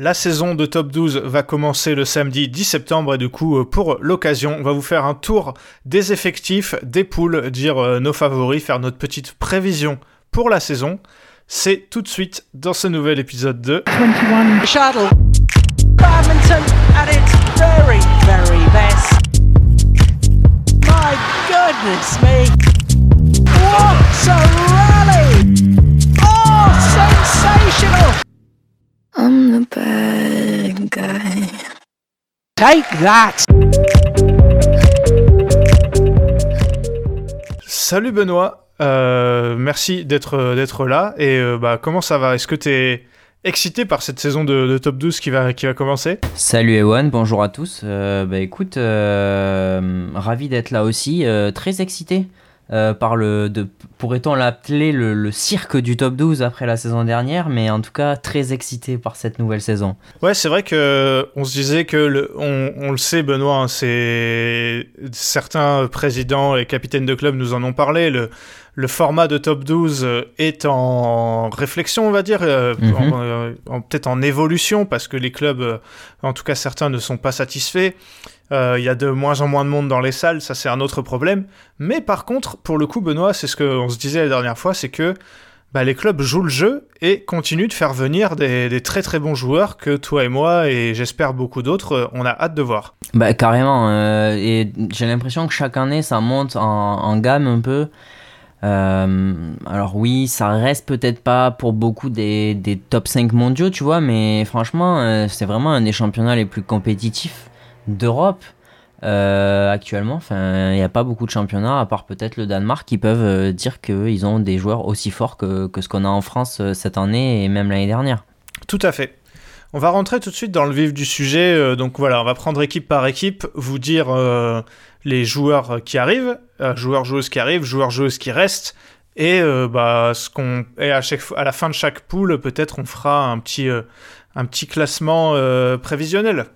La saison de top 12 va commencer le samedi 10 septembre et du coup, pour l'occasion, on va vous faire un tour des effectifs, des poules, dire nos favoris, faire notre petite prévision pour la saison. C'est tout de suite dans ce nouvel épisode de 21 Shuttle. Badminton at its very, very best. My goodness me. What a rally! Oh, sensational! I'm the bad guy. Take that! Salut Benoît, euh, merci d'être d'être là. Et euh, bah, comment ça va? Est-ce que tu es excité par cette saison de, top 12 qui va, qui va commencer? Salut Ewan, bonjour à tous. Euh, bah écoute, ravi d'être là aussi, très excité. Euh, par le, de, pourrait-on l'appeler le, cirque du top 12 après la saison dernière, mais en tout cas très excité par cette nouvelle saison. Ouais, c'est vrai que on se disait que le, on, on, le sait, Benoît, hein, c'est certains présidents et capitaines de club nous en ont parlé. Le, le format de top 12 est en réflexion, on va dire, euh, mhm. peut-être en évolution, parce que les clubs, en tout cas certains, ne sont pas satisfaits. Euh, il y a de moins en moins de monde dans les salles, ça c'est un autre problème. Mais par contre, pour le coup, Benoît, c'est ce qu'on se disait la dernière fois, c'est que bah, les clubs jouent le jeu et continuent de faire venir des, très très bons joueurs que toi et moi et j'espère beaucoup d'autres, euh, on a hâte de voir. Bah carrément, euh, et j'ai l'impression que chaque année ça monte en, gamme un peu. alors oui, ça reste peut-être pas pour beaucoup des, top 5 mondiaux, tu vois, mais franchement, c'est vraiment un des championnats les plus compétitifs d'Europe. Euh, actuellement, enfin, il n'y a pas beaucoup de championnats, à part peut-être le Danemark, qui peuvent euh, dire qu'ils ont des joueurs aussi forts que, ce qu'on a en France euh, cette année et même l'année dernière. Tout à fait. On va rentrer tout de suite dans le vif du sujet. donc voilà, on va prendre équipe par équipe, vous dire les joueurs qui arrivent, joueurs joueuses qui arrivent, joueurs joueuses qui restent, et bah ce qu'on et à chaque à la fin de chaque poule, peut-être on fera un petit un petit classement prévisionnel.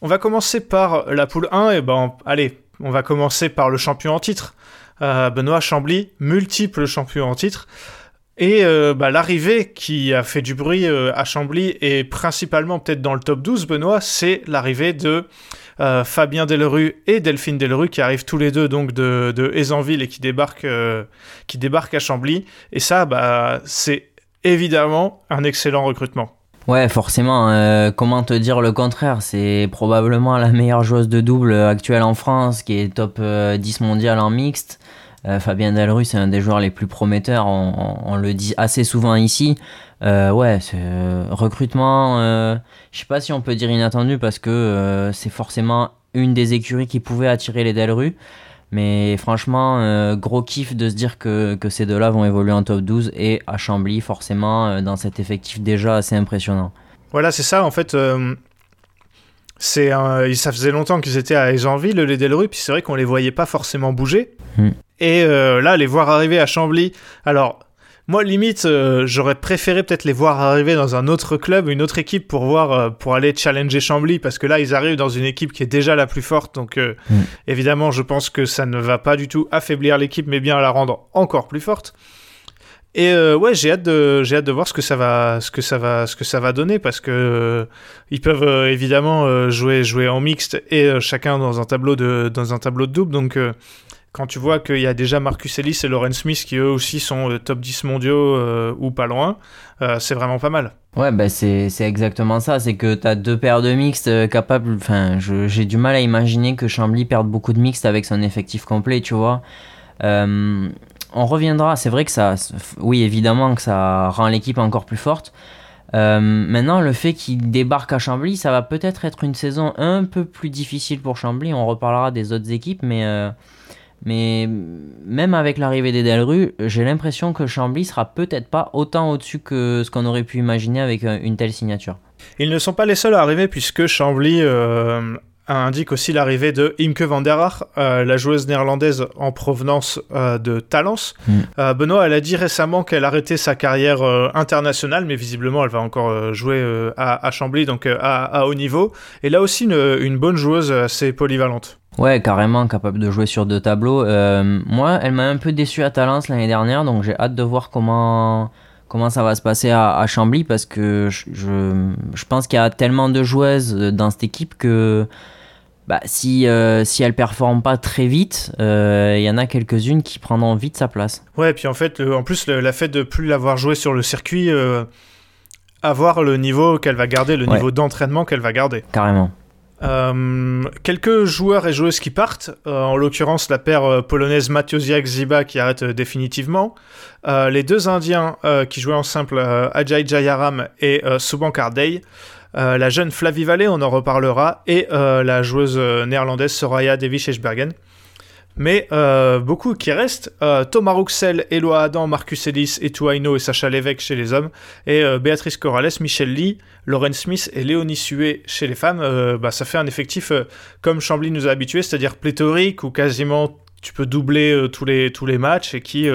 On va commencer par la poule 1, et ben allez, on va commencer par le champion en titre. Euh, Benoît Chambly, multiple champion en titre. Et euh, bah, l'arrivée qui a fait du bruit euh, à Chambly, et principalement peut-être dans le top 12, Benoît, c'est l'arrivée de Fabien Delru et Delphine Delru qui arrivent tous les deux donc de, de et qui débarquent, qui débarquent à Chambly. Et ça, bah, c'est évidemment un excellent recrutement. Ouais, forcément. Euh, comment te dire le contraire? C'est probablement la meilleure joueuse de double actuelle en France, qui est top 10 euh, mondial en mixte. Euh, Fabien Delru, c'est un des joueurs les plus prometteurs, on, le dit assez souvent ici. ouais, recrutement, je sais pas si on peut dire inattendu parce que c'est forcément une des écuries qui pouvait attirer les Delru. Mais franchement, euh, gros kiff de se dire que, que ces deux-là vont évoluer en top 12 et à Chambly, forcément, euh, dans cet effectif déjà assez impressionnant. Voilà, c'est ça. En fait, euh, c'est ça faisait longtemps qu'ils étaient à Egenville, les Delru, puis c'est vrai qu'on les voyait pas forcément bouger. Hmm. Et là, les voir arriver à Chambly. Alors, moi, limite, euh, j'aurais préféré peut-être les voir arriver dans un autre club, une autre équipe pour voir, euh, pour aller challenger Chambly, parce que là, ils arrivent dans une équipe qui est déjà la plus forte. Donc, euh, mm. évidemment, je pense que ça ne va pas du tout affaiblir l'équipe, mais bien la rendre encore plus forte. Et ouais, j'ai hâte de, j'ai hâte de voir ce que ça va, ce que ça va, ce que ça va donner, parce que ils peuvent évidemment jouer, jouer en mixte et chacun dans un tableau de, dans un tableau de double. Donc quand tu vois qu'il y a déjà Marcus Ellis et Lauren Smith qui eux aussi sont euh, top 10 mondiaux euh, ou pas loin, euh, c'est vraiment pas mal. Ouais, bah c'est exactement ça. C'est que tu as deux paires de mixtes capables. Enfin, j'ai du mal à imaginer que Chambly perde beaucoup de mixtes avec son effectif complet, tu vois. on reviendra. C'est vrai que ça. Oui, évidemment que ça rend l'équipe encore plus forte. maintenant, le fait qu'il débarque à Chambly, ça va peut-être être une saison un peu plus difficile pour Chambly. On reparlera des autres équipes, mais mais même avec l'arrivée des Delru, j'ai l'impression que Chambly sera peut-être pas autant au-dessus que ce qu'on aurait pu imaginer avec euh, une telle signature. Ils ne sont pas les seuls à arriver puisque Chambly euh, indique aussi l'arrivée de Imke van der Haar, euh, la joueuse néerlandaise en provenance de Talence. Mm. Benoît, elle a dit récemment qu'elle arrêtait sa carrière internationale, mais visiblement elle va encore jouer à, Chambly, donc à, haut niveau. Et là aussi une bonne joueuse assez polyvalente. Ouais, carrément capable de jouer sur deux tableaux. Euh, moi, elle m'a un peu déçu à Talence l'année dernière, donc j'ai hâte de voir comment, comment ça va se passer à, Chambly parce que je, je, pense qu'il y a tellement de joueuses dans cette équipe que bah, si, euh, si elle performe pas très vite, euh, il y en a quelques-unes qui prendront vite sa place. Ouais, et puis en fait, en plus, la fait de plus l'avoir joué sur le circuit, euh, avoir le niveau qu'elle va garder, le niveau d'entraînement qu'elle va garder. Carrément. Quelques joueurs et joueuses qui partent, en l'occurrence la paire polonaise Matiosiak-Ziba qui arrête définitivement, les deux Indiens qui jouaient en simple Ajay Jayaram et Subankar Dey, euh, la jeune Flavie Vallée, on en reparlera, et euh, la joueuse euh, néerlandaise Soraya Devi-Schbergen. Mais beaucoup qui restent, Thomas Ruxel, Eloi Adam, Marcus Ellis, Etouaino et Sacha Lévesque chez les hommes, et Béatrice Corrales, Michel Lee, Lauren Smith et Léonie Sué chez les femmes, bah, ça fait un effectif comme Chambly nous a habitués, c'est-à-dire pléthorique, ou quasiment tu peux doubler tous, les, matchs, et qui,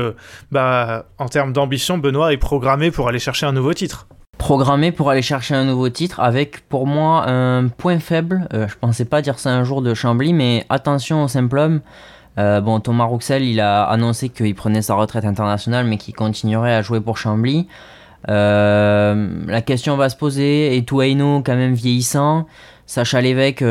bah, en termes d'ambition, Benoît est programmé pour aller chercher un nouveau titre programmé pour aller chercher un nouveau titre avec pour moi un point faible. Euh, je pensais pas dire ça un jour de Chambly, mais attention au simple homme. Euh, bon, Thomas Rouxel, il a annoncé qu'il prenait sa retraite internationale, mais qu'il continuerait à jouer pour Chambly. Euh, la question va se poser. Et Touaino, quand même vieillissant. Sacha Lévesque,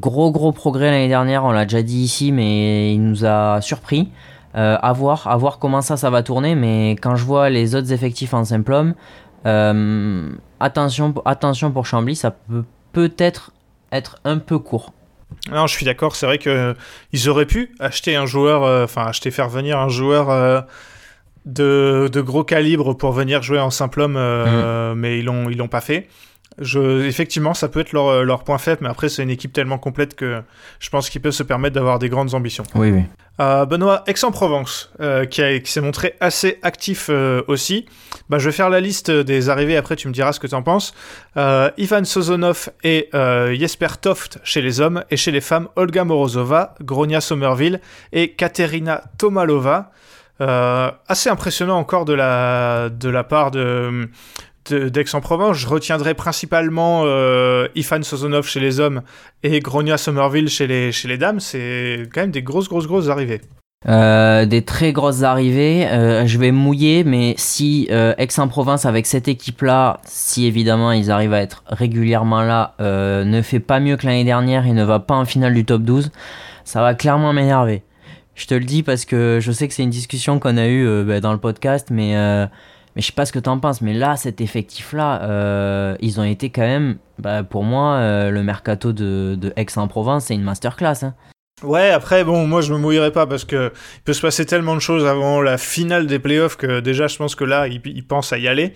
gros gros progrès l'année dernière, on l'a déjà dit ici, mais il nous a surpris. à voir, comment ça, va tourner. Mais quand je vois les autres effectifs en simple homme, euh, attention, attention pour Chambly, ça peut peut-être être un peu court. Non, je suis d'accord. C'est vrai que ils auraient pu acheter un joueur, euh, enfin acheter faire venir un joueur euh, de, de, gros calibre pour venir jouer en simple homme, mm. mais ils l'ont ils l'ont pas fait. Je, effectivement, ça peut être leur, leur point faible, mais après, c'est une équipe tellement complète que je pense qu'ils peuvent se permettre d'avoir des grandes ambitions. Oui, oui. Euh, Benoît, Aix-en-Provence, euh, qui, s'est montré assez actif euh, aussi. Bah, je vais faire la liste des arrivées, après tu me diras ce que tu en penses. Ivan Sozonov et Jesper Toft chez les hommes, et chez les femmes, Olga Morozova, Gronia Somerville et Katerina Tomalova. assez impressionnant encore de la, de la part de, d'Aix-en-Provence, je retiendrai principalement euh, Ifan Sozonov chez les hommes et Gronia Somerville chez les, chez les dames. C'est quand même des grosses, grosses, grosses arrivées. Euh, des très grosses arrivées. Euh, je vais mouiller, mais si Aix-en-Provence avec cette équipe-là, si évidemment ils arrivent à être régulièrement là, ne fait pas mieux que l'année dernière et ne va pas en finale du top 12, ça va clairement m'énerver. Je te le dis parce que je sais que c'est une discussion qu'on a eue bah, dans le podcast, mais mais je sais pas ce que tu en penses, mais là, cet effectif-là, euh, ils ont été quand même, bah, pour moi, euh, le mercato de, de Aix-en-Provence, c'est une masterclass. Hein. Ouais, après, bon, moi je me mouillerai pas parce que il peut se passer tellement de choses avant la finale des playoffs que déjà je pense que là, ils pensent à y aller.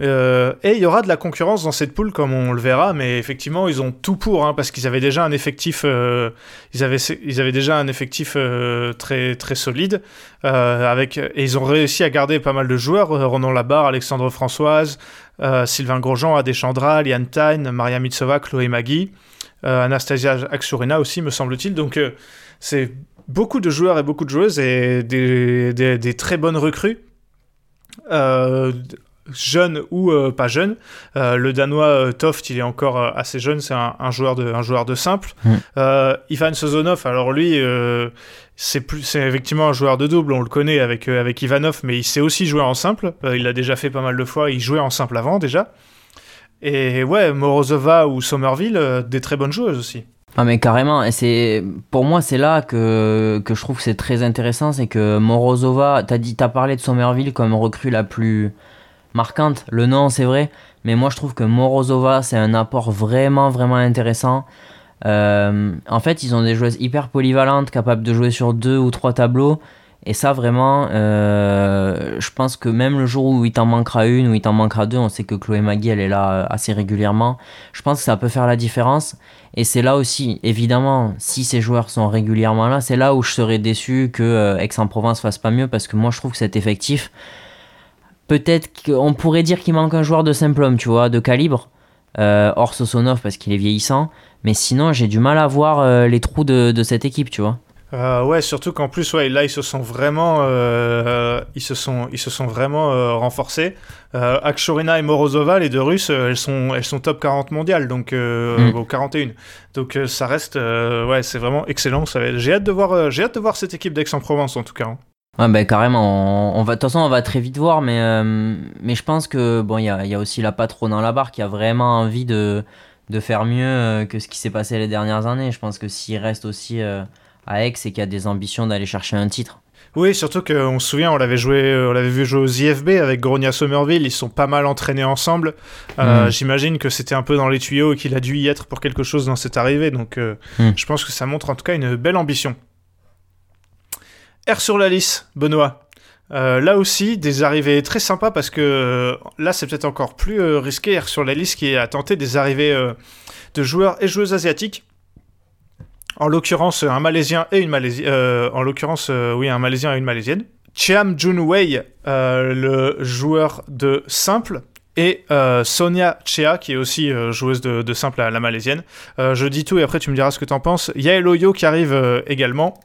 Euh, et il y aura de la concurrence dans cette poule, comme on le verra, mais effectivement, ils ont tout pour, hein, parce qu'ils avaient déjà un effectif, euh, ils, avaient, ils avaient déjà un effectif euh, très, très solide, avec, et ils ont réussi à garder pas mal de joueurs, Ronan Labarre, Alexandre Françoise, Sylvain Grosjean, Adéchandra, Liane Tyne, Maria Mitsova, Chloé Magui, Anastasia Axurina aussi, me semble-t-il. Donc, c'est beaucoup de joueurs et beaucoup de joueuses et des, très bonnes recrues. Jeune ou euh, pas jeune. Euh, le Danois euh, Toft, il est encore assez jeune, c'est un, joueur de, un joueur de simple. Mm. Ivan Sozonov, alors lui, c'est plus, c'est effectivement un joueur de double, on le connaît avec, avec Ivanov, mais il sait aussi jouer en simple. il l'a déjà fait pas mal de fois, il jouait en simple avant déjà. Et ouais, Morozova ou Somerville, des très bonnes joueuses aussi. Ah mais carrément, et c'est pour moi c'est là que, que je trouve que c'est très intéressant, c'est que Morozova, t'as dit, t'as parlé de Somerville comme recrue la plus marquante, le nom c'est vrai, mais moi je trouve que Morozova c'est un apport vraiment vraiment intéressant. Euh, en fait, ils ont des joueuses hyper polyvalentes, capables de jouer sur deux ou trois tableaux. Et ça, vraiment, euh, je pense que même le jour où il t'en manquera une ou il t'en manquera deux, on sait que Chloé Magui, elle est là euh, assez régulièrement. Je pense que ça peut faire la différence. Et c'est là aussi, évidemment, si ces joueurs sont régulièrement là, c'est là où je serais déçu que Aix-en-Provence fasse pas mieux parce que moi, je trouve que cet effectif, peut-être qu'on pourrait dire qu'il manque un joueur de simple homme, tu vois, de calibre. Euh, hors Sosonov parce qu'il est vieillissant. Mais sinon, j'ai du mal à voir euh, les trous de, cette équipe, tu vois. Euh, ouais, surtout qu'en plus, ouais, là, ils se sont vraiment, ils se sont, ils se sont vraiment renforcés. Akshorina et Morozova, les deux Russes, elles sont, elles sont top 40 mondiales, donc mm. 41. Donc ça reste, ouais, c'est vraiment excellent. J'ai hâte de voir, j'ai hâte de voir cette équipe d'Aix-en-Provence en tout cas. Hein. Ouais, bah, carrément. On, va, de toute façon, on va très vite voir, mais, euh, mais je pense que bon, il y a, y a, aussi la patronne dans la barre qui a vraiment envie de, de faire mieux euh, que ce qui s'est passé les dernières années. Je pense que s'il reste aussi euh, à Aix et qu'il a des ambitions d'aller chercher un titre. Oui, surtout qu'on se souvient, on l'avait joué, on l'avait vu jouer aux IFB avec Gronia Somerville, ils sont pas mal entraînés ensemble. Mm. J'imagine que c'était un peu dans les tuyaux et qu'il a dû y être pour quelque chose dans cette arrivée. Donc, mm. je pense que ça montre en tout cas une belle ambition. R sur la liste, Benoît. Euh, là aussi, des arrivées très sympas parce que euh, là, c'est peut-être encore plus euh, risqué. Sur la liste qui a tenté des arrivées de joueurs et joueuses asiatiques. En l'occurrence, un Malaisien et une Malaisienne. en l'occurrence, oui, un Malaisien et une Malaisienne. Chiam Junwei, le joueur de simple, et Sonia Chea, qui est aussi joueuse de, simple à la malaisienne. je dis tout et après tu me diras ce que tu en penses. Yael Oyo qui arrive également.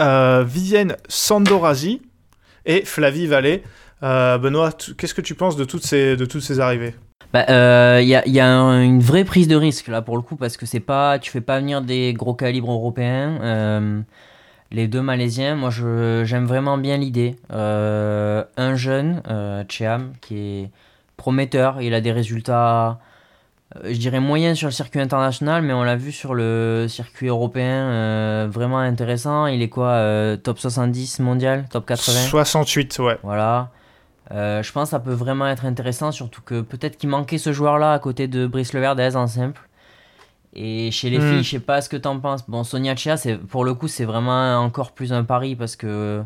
Euh, Vivienne Sandorazi et Flavie Vallée. Euh, Benoît, qu'est-ce que tu penses de toutes ces, de toutes ces arrivées? Il bah, euh, y, a, y a une vraie prise de risque là pour le coup parce que c'est pas tu fais pas venir des gros calibres européens les deux malaisiens. Moi j'aime vraiment bien l'idée. Un jeune Cheam qui est prometteur il a des résultats je dirais moyen sur le circuit international, mais on l'a vu sur le circuit européen, euh, vraiment intéressant. Il est quoi euh, Top 70 mondial Top 80 68, ouais. Voilà. je pense que ça peut vraiment être intéressant, surtout que peut-être qu'il manquait ce joueur-là à côté de Brice Leverdez en simple. Et chez les hmm. filles, je sais pas ce que t'en penses. Bon, Sonia Chia, pour le coup, c'est vraiment encore plus un pari parce que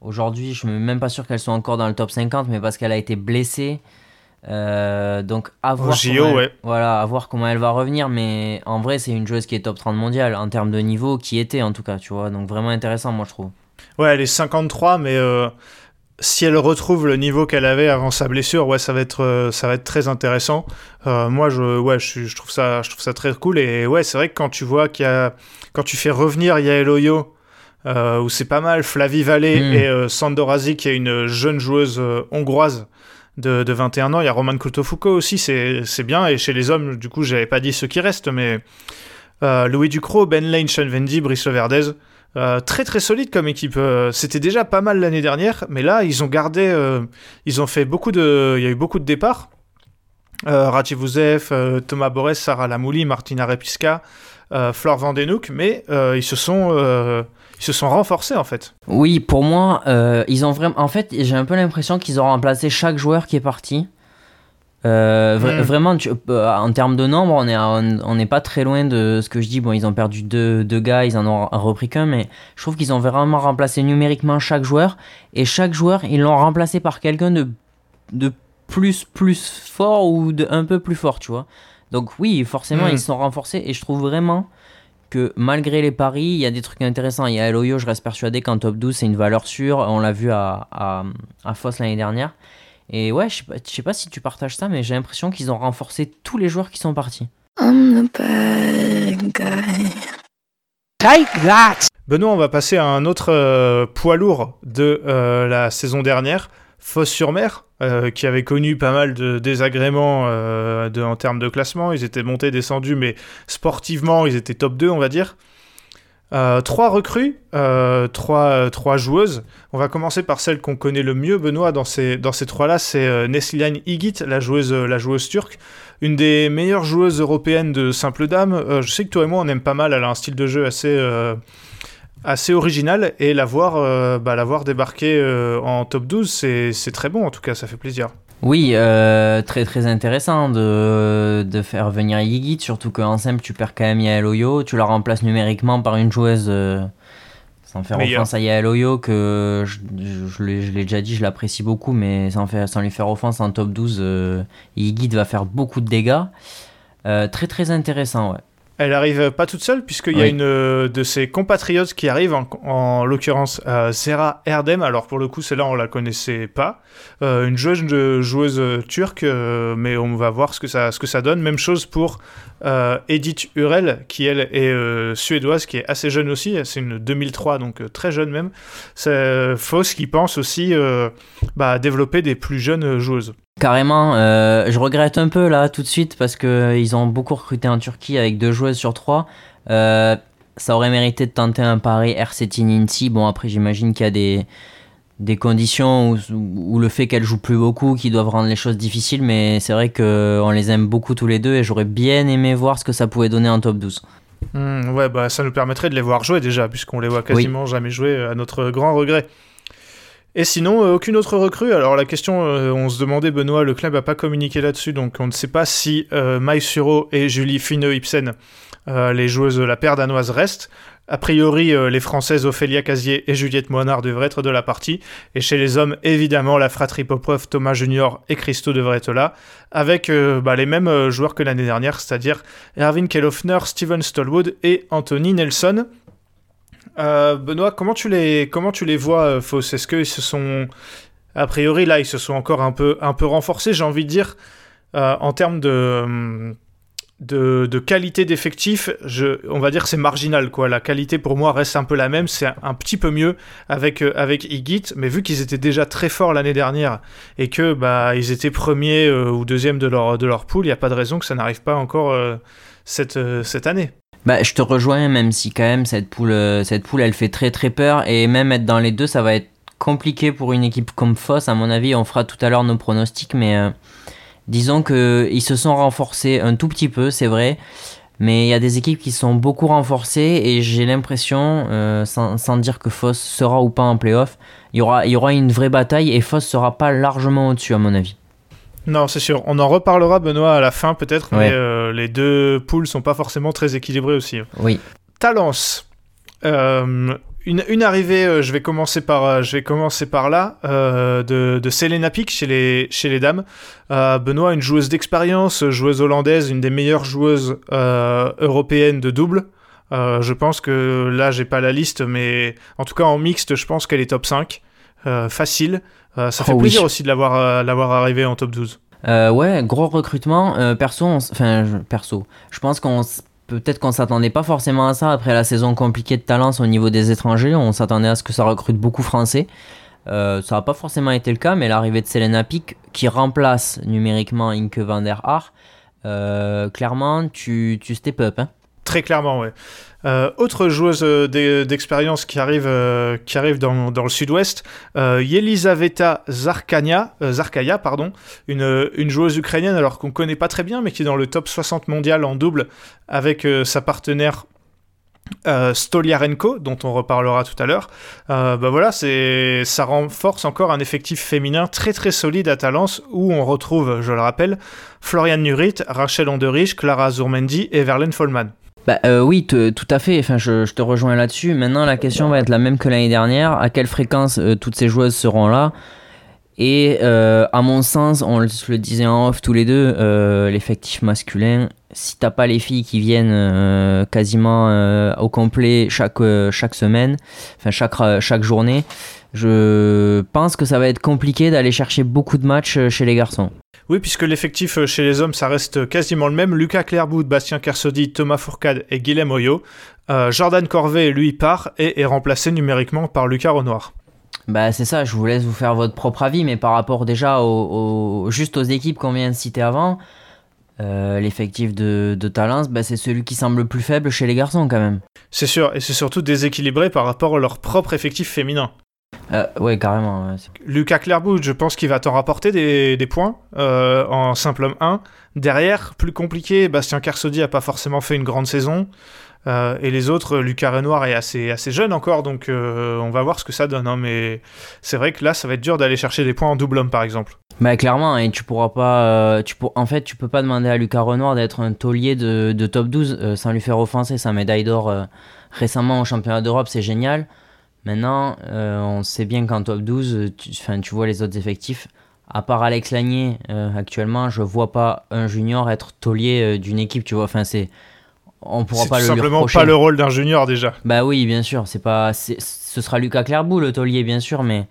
aujourd'hui, je suis même pas sûr qu'elle soit encore dans le top 50, mais parce qu'elle a été blessée. Euh, donc à voir, comment elle, voilà, à voir comment elle va revenir, mais en vrai c'est une joueuse qui est top 30 mondiale en termes de niveau, qui était en tout cas, tu vois, donc vraiment intéressant moi je trouve. Ouais, elle est 53, mais euh, si elle retrouve le niveau qu'elle avait avant sa blessure, ouais, ça va être, euh, ça va être très intéressant. moi, je, ouais, je, trouve ça, je trouve ça très cool. Et ouais, c'est vrai que quand tu vois qu'il y a, quand tu fais revenir Yael Oyo, où c'est pas mal, Flavie Vallée hmm. et Sandorazi, qui est une jeune joueuse hongroise de, 21 ans. Il y a Roman Foucault aussi, c'est bien. Et chez les hommes, du coup, j'avais pas dit ceux qui restent, mais euh, Louis Ducrot, Ben Lane, Sean Vendy, Brice Verdez. Euh, très très solide comme équipe. Euh, c'était déjà pas mal l'année dernière, mais là ils ont gardé, ils ont fait beaucoup de, il y a eu beaucoup de départs. Vouzev, Thomas Borès, Sarah Lamouli, Martina Repiska, Flore Vandenouk, mais ils se sont ils se sont renforcés en fait. Oui, pour moi, euh, ils ont vraiment. En fait, j'ai un peu l'impression qu'ils ont remplacé chaque joueur qui est parti. Euh, hmm. Vraiment, euh, en termes de nombre, on n'est on, pas très loin de ce que je dis. Bon, ils ont perdu deux, deux gars, ils en ont repris qu'un, mais je trouve qu'ils ont vraiment remplacé numériquement chaque joueur. Et chaque joueur, ils l'ont remplacé par quelqu'un de, de plus, plus fort ou de un peu plus fort, tu vois. Donc, oui, forcément, hmm. ils sont renforcés. Et je trouve vraiment que malgré les paris, il y a des trucs intéressants. Il y a Eloyo, je reste persuadé qu'en top 12, c'est une valeur sûre. On l'a vu à, à, à Foss l'année dernière. Et ouais, je sais, pas, sais pas si tu partages ça, mais j'ai l'impression qu'ils ont renforcé tous les joueurs qui sont partis. Take that Benoît, on va passer à un autre euh, poids lourd de euh, la saison dernière. Fosse-sur-Mer, euh, qui avait connu pas mal de désagréments euh, en termes de classement. Ils étaient montés, descendus, mais sportivement, ils étaient top 2, on va dire. Euh, trois recrues, trois, joueuses. On va commencer par celle qu'on connaît le mieux, Benoît, dans ces, trois-là, c'est Nesliane Igit, la joueuse, la joueuse turque, une des meilleures joueuses européennes de simple dame. je sais que toi et moi, on aime pas mal, elle a un style de jeu assez assez original et l'avoir euh, bah, l'avoir débarqué euh, en top 12 c'est très bon en tout cas ça fait plaisir. Oui euh, très très intéressant de, de faire venir Yigit surtout qu'en simple tu perds quand même Yael Oyo tu la remplaces numériquement par une joueuse sans faire offense à Yael Oyo que je, je, l'ai déjà dit je l'apprécie beaucoup mais sans, faire, sans lui faire offense en top 12 Yigit va faire beaucoup de dégâts. Très très intéressant ouais elle arrive pas toute seule, puisqu'il y a une euh, de ses compatriotes qui arrive, en, l'occurrence euh, Serra Erdem. Alors pour le coup, celle-là, on la connaissait pas. Euh, une joueuse, joueuse turque, mais on va voir ce que, ça, ce que ça donne. Même chose pour Edith Urel, qui elle est suédoise, qui est assez jeune aussi. C'est une 2003, donc très jeune même. C'est Foss qui pense aussi bah, développer des plus jeunes joueuses. Carrément, euh, je regrette un peu là tout de suite parce qu'ils ont beaucoup recruté en Turquie avec deux joueuses sur trois. Euh, ça aurait mérité de tenter un pari Ninti. Bon, après, j'imagine qu'il y a des, des conditions où, le fait qu'elle joue plus beaucoup qui doivent rendre les choses difficiles, mais c'est vrai qu'on les aime beaucoup tous les deux et j'aurais bien aimé voir ce que ça pouvait donner en top 12. Hmm, ouais, bah ça nous permettrait de les voir jouer déjà, puisqu'on les voit quasiment jamais jouer à notre grand regret. Et sinon, euh, aucune autre recrue. Alors la question, euh, on se demandait, Benoît, le club n'a pas communiqué là-dessus, donc on ne sait pas si euh, Mai Suro et Julie Fine-Ibsen, les joueuses de la paire danoise, restent. A priori, les Françaises Ophélia Casier et Juliette Moinard devraient être de la partie. Et chez les hommes, évidemment, la fratrie Popov, Thomas Junior et Christo devraient être là, avec bah, les mêmes joueurs que l'année dernière, c'est-à-dire Erwin Kellhoffner, Steven Stallwood et Anthony Nelson. Euh, Benoît, comment tu les, comment tu les vois, euh, Fauss Est-ce qu'ils se sont. A priori, là, ils se sont encore un peu, renforcés, j'ai envie de dire, euh, en termes de. Qualité d'effectif, on va dire que c'est marginal. Quoi. La qualité pour moi reste un peu la même, c'est un, petit peu mieux avec, Igit, mais vu qu'ils étaient déjà très forts l'année dernière et que bah, ils étaient premiers ou deuxièmes de leur, de leur pool, il n'y a pas de raison que ça n'arrive pas encore cette année. Bah, je te rejoins, même si quand même cette poule, euh, cette poule, elle fait très très peur. Et même être dans les deux, ça va être compliqué pour une équipe comme Foss. À mon avis, on fera tout à l'heure nos pronostics, mais euh, disons qu'ils se sont renforcés un tout petit peu, c'est vrai. Mais il y a des équipes qui sont beaucoup renforcées et j'ai l'impression, euh, sans, dire que Foss sera ou pas en playoff, il y aura, il y aura une vraie bataille et Foss sera pas largement au-dessus à mon avis. Non, c'est sûr. On en reparlera, Benoît, à la fin peut-être, mais euh, les deux poules sont pas forcément très équilibrées aussi. Oui. Talence. Euh, une, arrivée, euh, je, vais commencer par, je vais commencer par là, de, de Selena Pick chez les, chez les dames. Benoît, une joueuse d'expérience, joueuse hollandaise, une des meilleures joueuses européennes de double. je pense que là, j'ai pas la liste, mais en tout cas en mixte, je pense qu'elle est top 5. Facile. Euh, ça fait oh plaisir aussi de l'avoir euh, l'avoir arrivé en top 12. Euh, ouais, gros recrutement. perso, enfin, perso, je pense qu'on peut-être qu'on s'attendait pas forcément à ça après la saison compliquée de Talence au niveau des étrangers. On s'attendait à ce que ça recrute beaucoup français. ça n'a pas forcément été le cas, mais l'arrivée de Selena Pick, qui remplace numériquement Inke van der Haar, clairement, tu, tu step up. Hein. Très clairement, ouais. Euh, autre joueuse euh, d'expérience qui arrive, euh, qui arrive dans, le sud-ouest, Yelisaveta Zarkania, Zarkaya, pardon, une, une, joueuse ukrainienne alors qu'on connaît pas très bien, mais qui est dans le top 60 mondial en double avec sa partenaire Stoliarenko, dont on reparlera tout à l'heure. bah voilà, ça renforce encore un effectif féminin très très solide à Talence où on retrouve, je le rappelle, Florian Nurit, Rachel Onderich, Clara Zourmendi et Verlaine Follman. Bah, euh, oui, tout à fait. Enfin, je, te rejoins là-dessus. Maintenant, la question va être la même que l'année dernière. À quelle fréquence euh, toutes ces joueuses seront là? Et euh, à mon sens, on le disait en off tous les deux, l'effectif masculin, si t'as pas les filles qui viennent quasiment au complet chaque, chaque semaine, enfin chaque, chaque journée, je pense que ça va être compliqué d'aller chercher beaucoup de matchs chez les garçons. Oui, puisque l'effectif euh, chez les hommes, ça reste quasiment le même. Lucas Clairbout, Bastien Kersodi, Thomas Fourcade et Guilhem Oyo. Euh, Jordan Corvet, lui, part et est remplacé numériquement par Lucas Renoir. Bah c'est ça, je vous laisse vous faire votre propre avis, mais par rapport déjà au, juste aux équipes qu'on vient de citer avant, euh, l'effectif de, de Talence, bah, c'est celui qui semble le plus faible chez les garçons quand même. C'est sûr, et c'est surtout déséquilibré par rapport à leur propre effectif féminin. Euh, ouais, carrément. Lucas Clairbout, je pense qu'il va t'en rapporter des, points euh, en simple homme 1. Derrière, plus compliqué, Bastien Carsodi a pas forcément fait une grande saison. Euh, et les autres, Lucas Renoir est assez, jeune encore, donc on va voir ce que ça donne. Hein, mais c'est vrai que là, ça va être dur d'aller chercher des points en double homme, par exemple. Bah clairement, et tu pourras pas, tu en fait, tu peux pas demander à Lucas Renoir d'être un taulier de, top 12 sans lui faire offenser. Sa médaille d'or récemment au championnat d'Europe, c'est génial. Maintenant, euh, on sait bien qu'en top 12, tu, tu vois les autres effectifs. À part Alex Lagné, euh, actuellement, je vois pas un junior être taulier euh, d'une équipe, tu vois. Enfin, c'est. On pourra pas le simplement pas le rôle d'un junior déjà. Bah oui, bien sûr. C'est pas. Ce sera Lucas Clairbout, le taulier, bien sûr, mais.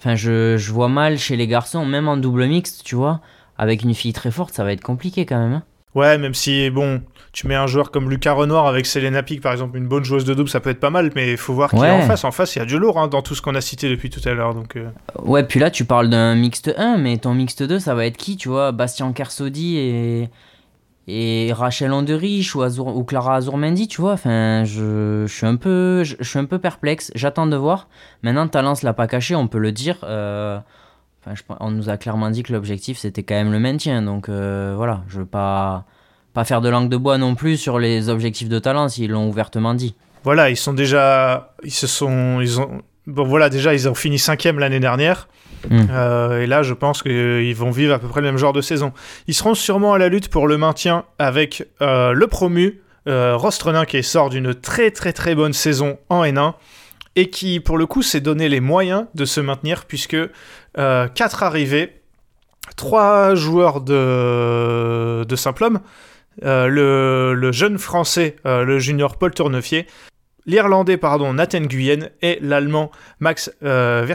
Enfin, je, je, vois mal chez les garçons, même en double mixte, tu vois. Avec une fille très forte, ça va être compliqué quand même. Hein. Ouais, même si, bon, tu mets un joueur comme Lucas Renoir avec Selena Pic, par exemple, une bonne joueuse de double, ça peut être pas mal, mais il faut voir qui est en face. En face, il y a du lourd hein, dans tout ce qu'on a cité depuis tout à l'heure. Donc, euh. Ouais, puis là, tu parles d'un mixte 1, mais ton mixte 2, ça va être qui, tu vois Bastien Kersodi et, et Rachel Onderich ou, Clara Azurmendi, tu vois. Enfin, je, suis un peu, je, suis un peu perplexe. J'attends de voir. Maintenant, Talence l'a pas caché, on peut le dire. Euh, enfin, on nous a clairement dit que l'objectif c'était quand même le maintien. Donc euh, voilà, je veux pas pas faire de langue de bois non plus sur les objectifs de Talence. Ils l'ont ouvertement dit. Voilà, ils sont déjà, ils se sont, ils ont, bon voilà, déjà ils ont fini cinquième l'année dernière. Hmm. Euh, et là, je pense qu'ils vont vivre à peu près le même genre de saison. Ils seront sûrement à la lutte pour le maintien avec euh, le promu, euh, Rostrenin, qui sort d'une très très très bonne saison en N1 et qui, pour le coup, s'est donné les moyens de se maintenir puisque euh, quatre arrivées, trois joueurs de, de simple homme, le, le, jeune français, le junior Paul Tournefier, l'Irlandais pardon Nathan Guyenne et l'Allemand Max euh.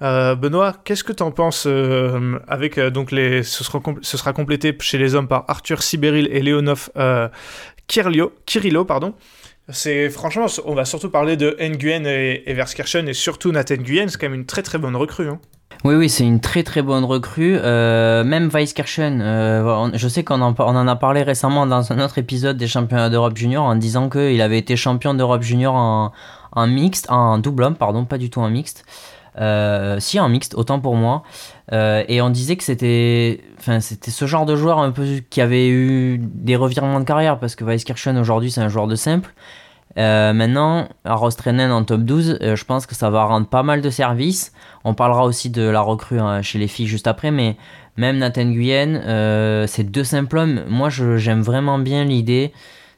Euh, Benoît, qu'est-ce que tu en penses euh, avec donc les ce sera, ce sera, complété chez les hommes par Arthur Sibéril et Leonov Kirillo, Kirillo pardon. C'est franchement, on va surtout parler de Nguyen et, et Verskirchen et surtout Nathan Guyenne, c'est quand même une très très bonne recrue. Hein. Oui, oui, c'est une très très bonne recrue. Euh, même Weisskirchen, euh, je sais qu'on en, on en a parlé récemment dans un autre épisode des championnats d'Europe junior en disant qu'il avait été champion d'Europe junior en, en, mixte, en double homme, pardon, pas du tout en mixte. Euh, si en mixte, autant pour moi. Euh, et on disait que c'était, enfin, c'était ce genre de joueur un peu qui avait eu des revirements de carrière parce que Weisskirchen aujourd'hui c'est un joueur de simple. Euh, maintenant, à Rostrenen en top 12, euh, je pense que ça va rendre pas mal de services. On parlera aussi de la recrue hein, chez les filles juste après, mais même Nathan Guyenne, euh, c'est deux simples hommes. Moi, j'aime vraiment bien l'idée.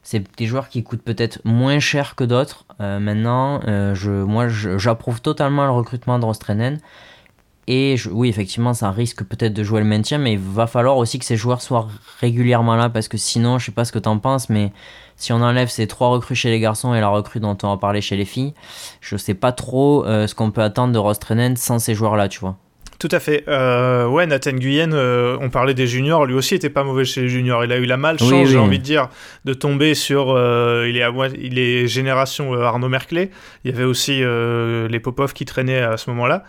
C'est des joueurs qui coûtent peut-être moins cher que d'autres. maintenant, je, moi, j'approuve totalement le recrutement de Rostrenen. Et oui, effectivement, ça risque peut-être de jouer le maintien, mais il va falloir aussi que ces joueurs soient régulièrement là, parce que sinon, je sais pas ce que tu en penses, mais si on enlève ces trois recrues chez les garçons et la recrue dont on va parler chez les filles, je sais pas trop euh, ce qu'on peut attendre de Rostrenen sans ces joueurs-là, tu vois. Tout à fait. Euh, ouais, Nathan Guyenne, euh, on parlait des juniors, lui aussi était pas mauvais chez les juniors. Il a eu la malchance, j'ai envie de dire, de tomber sur. il, est à, il est génération Arnaud Merclé. Il y avait aussi les Popov qui traînaient à ce moment-là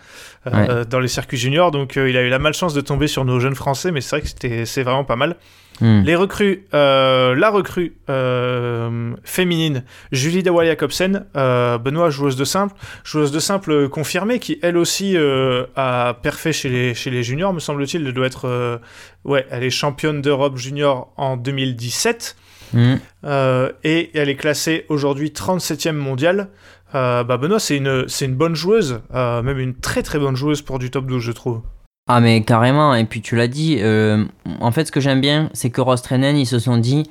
dans les circuits juniors. Donc il a eu la malchance de tomber sur nos jeunes Français, mais c'est vrai que c'est vraiment pas mal. Hmm. Les recrues, euh, la recrue euh, féminine, Julie Dawal Jacobsen, euh, Benoît, joueuse de simple, joueuse de simple confirmée, qui elle aussi a perfait chez les, chez les juniors, me semble-t-il. Elle doit être, ouais, elle est championne d'Europe junior en 2017. Hmm. et elle est classée aujourd'hui 37e mondiale. bah Benoît, c'est une, c'est une bonne joueuse, même une très très bonne joueuse pour du top 12, je trouve. Ah mais carrément, et puis tu l'as dit, euh, en fait ce que j'aime bien, c'est que Rostrenen, ils se sont dit,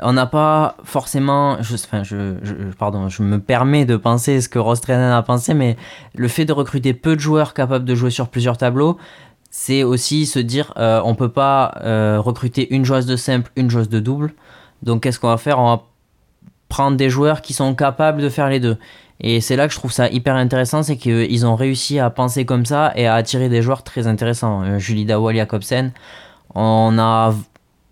on n'a pas forcément, pardon, je me permets de penser ce que Rostrenen a pensé, mais le fait de recruter peu de joueurs capables de jouer sur plusieurs tableaux, c'est aussi se dire, euh, on peut pas euh, recruter une joueuse de simple, une joueuse de double, donc qu'est-ce qu'on va faire? On va prendre des joueurs qui sont capables de faire les deux. Et c'est là que je trouve ça hyper intéressant, c'est qu'ils ont réussi à penser comme ça et à attirer des joueurs très intéressants. Euh, Julie Dawal Jacobsen, on a,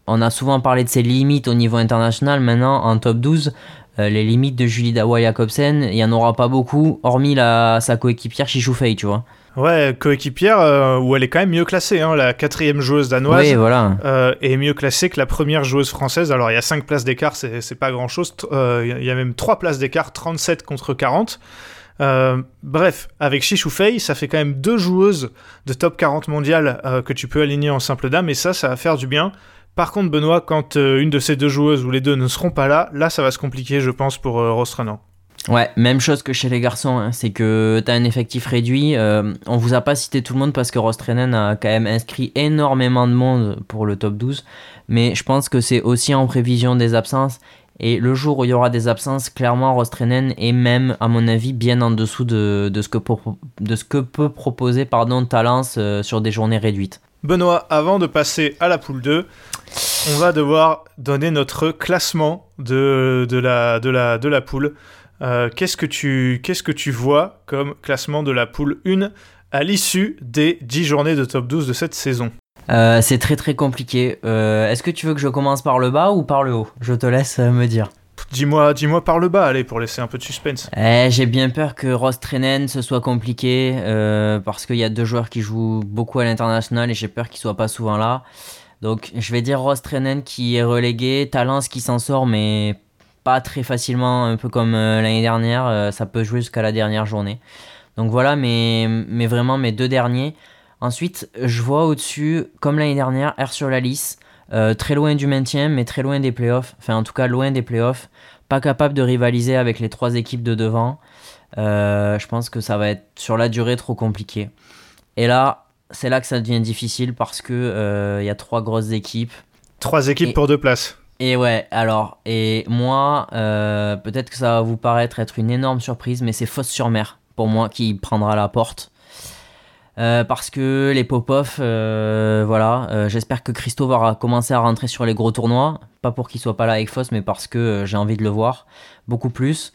on a souvent parlé de ses limites au niveau international. Maintenant, en top 12, euh, les limites de Julie Dawal Jacobsen, il n'y en aura pas beaucoup, hormis la, sa coéquipière Chichoufei, tu vois. Ouais, coéquipière euh, où elle est quand même mieux classée. Hein, la quatrième joueuse danoise oui, voilà. euh, est mieux classée que la première joueuse française. Alors il y a 5 places d'écart, c'est pas grand chose. Euh, il y a même 3 places d'écart, 37 contre 40. Euh, bref, avec Chichoufei, ça fait quand même deux joueuses de top 40 mondial que tu peux aligner en simple dame, et ça, ça va faire du bien. Par contre, Benoît, quand une de ces deux joueuses ou les deux ne seront pas là, là, ça va se compliquer, je pense, pour euh, Ouais, même chose que chez les garçons, hein. c'est que tu as un effectif réduit. Euh, on vous a pas cité tout le monde parce que Rostrenen a quand même inscrit énormément de monde pour le top 12, mais je pense que c'est aussi en prévision des absences. Et le jour où il y aura des absences, clairement Rostrenen est même, à mon avis, bien en dessous de, ce, que de ce que peut proposer pardon, Talence euh, sur des journées réduites. Benoît, avant de passer à la poule 2, on va devoir donner notre classement de, de, la, de, la, de la poule. Euh, qu'est-ce que tu qu'est-ce que tu vois comme classement de la poule 1 à l'issue des 10 journées de top 12 de cette saison? Euh, C'est très très compliqué. Euh, est-ce que tu veux que je commence par le bas ou par le haut? Je te laisse me dire. Dis-moi, dis-moi par le bas, allez, pour laisser un peu de suspense. Eh, j'ai bien peur que Ross Trenen ce soit compliqué parce qu'il y a deux joueurs qui jouent beaucoup à l'international et j'ai peur qu'ils soient pas souvent là. Donc je vais dire Ross Trenen qui est relégué, Talence qui s'en sort, mais pas très facilement, un peu comme euh, l'année dernière. euh, ça peut jouer jusqu'à la dernière journée. Donc voilà, mais, mais vraiment mes deux derniers. Ensuite, je vois au-dessus, comme l'année dernière, R sur la liste. euh, très loin du maintien, mais très loin des playoffs. Enfin, en tout cas, loin des playoffs. Pas capable de rivaliser avec les trois équipes de devant. Euh, je pense que ça va être sur la durée trop compliqué. Et là, c'est là que ça devient difficile parce que euh, il y a trois grosses équipes. Trois équipes Et- pour deux places. Et ouais, alors, et moi, euh, peut-être que ça va vous paraître être une énorme surprise, mais c'est Fosse sur mer pour moi qui prendra la porte. Euh, parce que les pop-off, euh, voilà, euh, j'espère que Christo va commencer à rentrer sur les gros tournois. Pas pour qu'il soit pas là avec Foss, mais parce que j'ai envie de le voir beaucoup plus.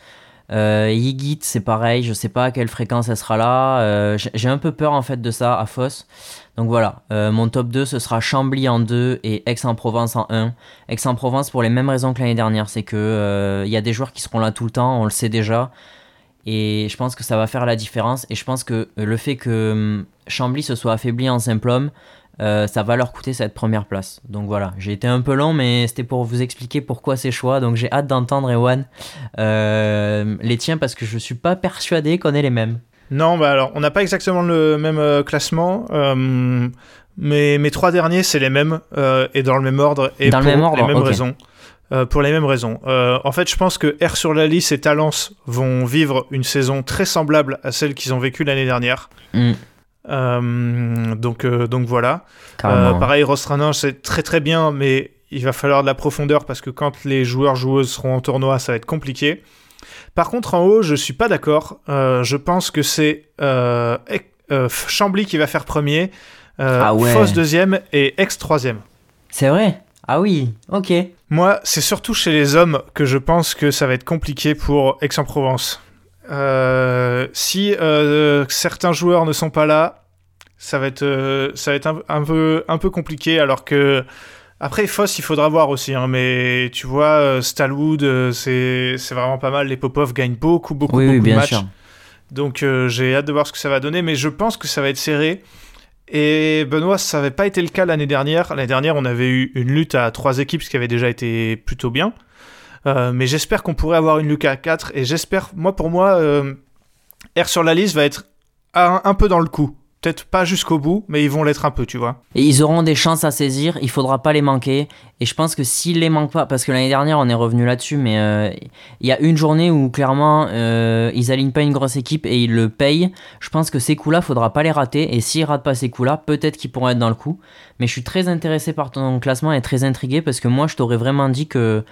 Euh, Yigit, c'est pareil, je sais pas à quelle fréquence elle sera là. Euh, j'ai un peu peur en fait de ça à Foss. Donc voilà, euh, mon top 2 ce sera Chambly en 2 et Aix-en-Provence en 1. Aix-en-Provence pour les mêmes raisons que l'année dernière, c'est que euh, il y a des joueurs qui seront là tout le temps, on le sait déjà. Et je pense que ça va faire la différence. Et je pense que le fait que hum, Chambly se soit affaibli en simple homme, euh, ça va leur coûter cette première place. Donc voilà, j'ai été un peu long, mais c'était pour vous expliquer pourquoi ces choix. Donc j'ai hâte d'entendre, Ewan, euh, les tiens, parce que je suis pas persuadé qu'on ait les mêmes. Non, bah alors, on n'a pas exactement le même euh, classement, mais mes trois derniers, c'est les mêmes, et dans le même ordre, et Dans le pour même ordre, les mêmes raisons. Euh, pour les mêmes raisons. Euh, en fait, je pense que R sur la liste et Talence vont vivre une saison très semblable à celle qu'ils ont vécue l'année dernière. Hmm, Euh, donc, euh, donc voilà. Euh, pareil, Rostranin, c'est très très bien, mais il va falloir de la profondeur parce que quand les joueurs joueuses seront en tournoi, ça va être compliqué. Par contre, en haut, je suis pas d'accord. Je pense que c'est Chambly qui va faire premier, Ah ouais. Foss deuxième et Ex troisième. C'est vrai? Ah oui, ok. Moi, c'est surtout chez les hommes que je pense que ça va être compliqué pour Aix-en-Provence. Euh, si euh, certains joueurs ne sont pas là, ça va être, euh, ça va être un, un peu, un peu compliqué. Alors que après Foss, il faudra voir aussi. hein, mais tu vois, Stalwood, c'est, vraiment pas mal. Les Popov gagnent beaucoup, beaucoup, Oui, beaucoup oui, de matchs. sûr. Donc j'ai hâte de voir ce que ça va donner, mais je pense que ça va être serré. Et Benoît, ça n'avait pas été le cas l'année dernière. L'année dernière, on avait eu une lutte à trois équipes, ce qui avait déjà été plutôt bien. Euh, mais j'espère qu'on pourrait avoir une à 4 et j'espère, moi pour moi, euh, R sur la liste va être un, peu dans le coup. Peut-être pas jusqu'au bout, mais ils vont l'être un peu, tu vois. Et ils auront des chances à saisir, il faudra pas les manquer. Et je pense que s'ils les manquent pas, parce que l'année dernière on est revenu là-dessus, mais euh, il y a une journée où clairement euh, ils alignent pas une grosse équipe et ils le payent. Je pense que ces coups-là, faudra pas les rater. Et s'ils ratent pas ces coups-là, peut-être qu'ils pourront être dans le coup. Mais je suis très intéressé par ton classement et très intrigué parce que moi je t'aurais vraiment dit que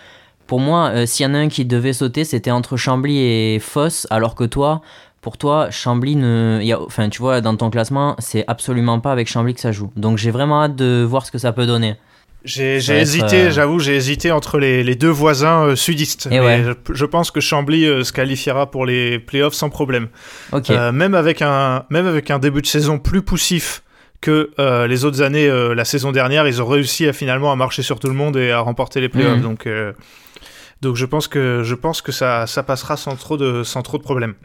pour moi, euh, s'il y en a un qui devait sauter, c'était entre Chambly et Foss, alors que toi, pour toi, Chambly ne. il Y a, enfin, tu vois, dans ton classement, c'est absolument pas avec Chambly que ça joue. Donc j'ai vraiment hâte de voir ce que ça peut donner. J'ai hésité, euh, j'avoue, j'ai hésité entre les, les deux voisins euh, sudistes. Et mais ouais. je, je pense que Chambly euh, se qualifiera pour les playoffs sans problème. Même, avec un, même avec un début de saison plus poussif que les autres années, la saison dernière, ils ont réussi à finalement à marcher sur tout le monde et à remporter les playoffs. Mhm. Donc, donc je pense que, je pense que ça, ça passera sans trop, de, sans trop de problèmes.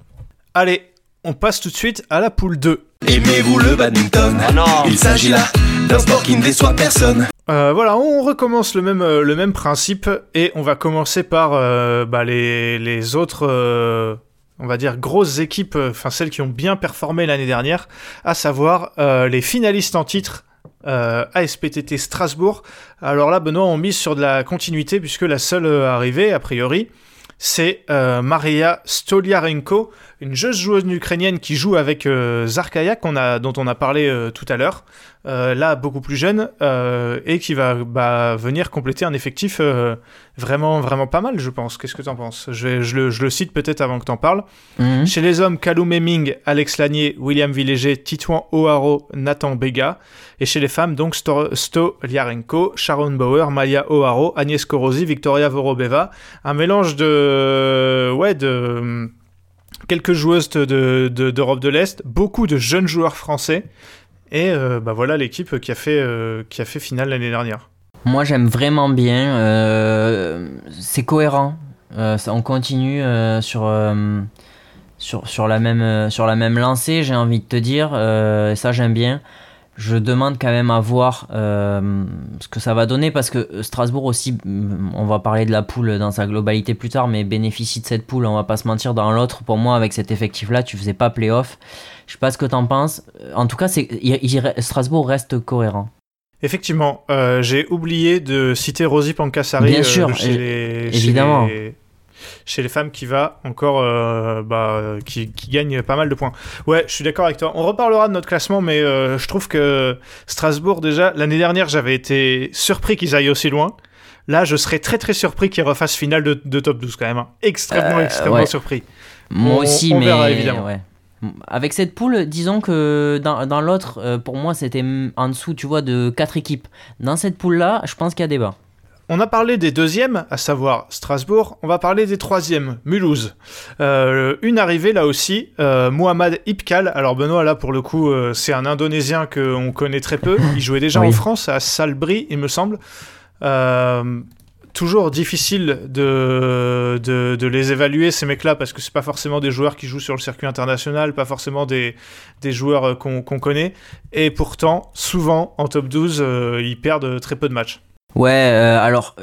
Allez, on passe tout de suite à la poule 2. Aimez-vous le badminton Il s'agit là d'un sport qui ne déçoit personne. Euh, voilà, on recommence le même, euh, le même principe et on va commencer par euh, bah, les, les autres, euh, on va dire, grosses équipes, enfin celles qui ont bien performé l'année dernière, à savoir euh, les finalistes en titre euh, ASPTT Strasbourg. Alors là, Benoît, on mise sur de la continuité puisque la seule euh, arrivée, a priori, c'est euh, Maria Stoliarenko, une jeune joueuse ukrainienne qui joue avec euh, dont on a parlé euh, tout à l'heure, euh, là beaucoup plus jeune, euh, et qui va bah, venir compléter un effectif euh, vraiment, vraiment pas mal, je pense. Qu'est-ce que tu en penses? Je, le, je le cite peut-être avant que tu en parles. Mhm. Chez les hommes, Kalou Meming, Alex Lanier, William Villéger, Titouan O'Haro, Nathan Bega. Et chez les femmes, donc Sto, Sto Liarenko, Sharon Bauer, Maya O'Haro, Agnès Korosi, Victoria Vorobeva. Un mélange de. Ouais, de. Quelques joueuses de- de- d'Europe de, l'Est, beaucoup de jeunes joueurs français. Et euh, bah voilà l'équipe qui, a fait, euh, qui a fait finale l'année dernière. Moi, j'aime vraiment bien. euh, c'est cohérent. On continue sur, la même, sur la même lancée, j'ai envie de te dire. ça, j'aime bien. Je demande quand même à voir euh, ce que ça va donner parce que Strasbourg aussi, on va parler de la poule dans sa globalité plus tard, mais bénéficie de cette poule, on va pas se mentir. Dans l'autre, pour moi, avec cet effectif-là, tu faisais pas playoff. Je sais pas ce que t'en penses. En tout cas, c'est, Strasbourg reste cohérent. Effectivement, euh, j'ai oublié de citer Rosie Pancassari. Bien sûr, évidemment chez les femmes qui va encore euh, bah, qui, gagne pas mal de points. Ouais, je suis d'accord avec toi. On reparlera de notre classement, mais euh, je trouve que Strasbourg déjà l'année dernière j'avais été surpris qu'ils aillent aussi loin. Là, je serais très très surpris qu'ils refassent finale de, top 12 quand même. Hein. Extrêmement euh, extrêmement surpris. Moi aussi, mais évidemment. Avec cette poule, disons que dans, dans l'autre, pour moi, c'était en dessous, tu vois, de 4 équipes. Dans cette poule-là, je pense qu'il y a débat. On a parlé des deuxièmes, à savoir Strasbourg. On va parler des troisièmes, Mulhouse. Euh, une arrivée là aussi, euh, Mohamed Ipkal. Alors Benoît, là pour le coup, euh, c'est un Indonésien qu'on connaît très peu. Il jouait déjà en France, à Salbris, il me semble. toujours difficile de, de, les évaluer, ces mecs-là, parce que c'est pas forcément des joueurs qui jouent sur le circuit international, pas forcément des, des joueurs qu'on connaît. Et pourtant, souvent, en top 12, ils perdent très peu de matchs. Ouais, euh, alors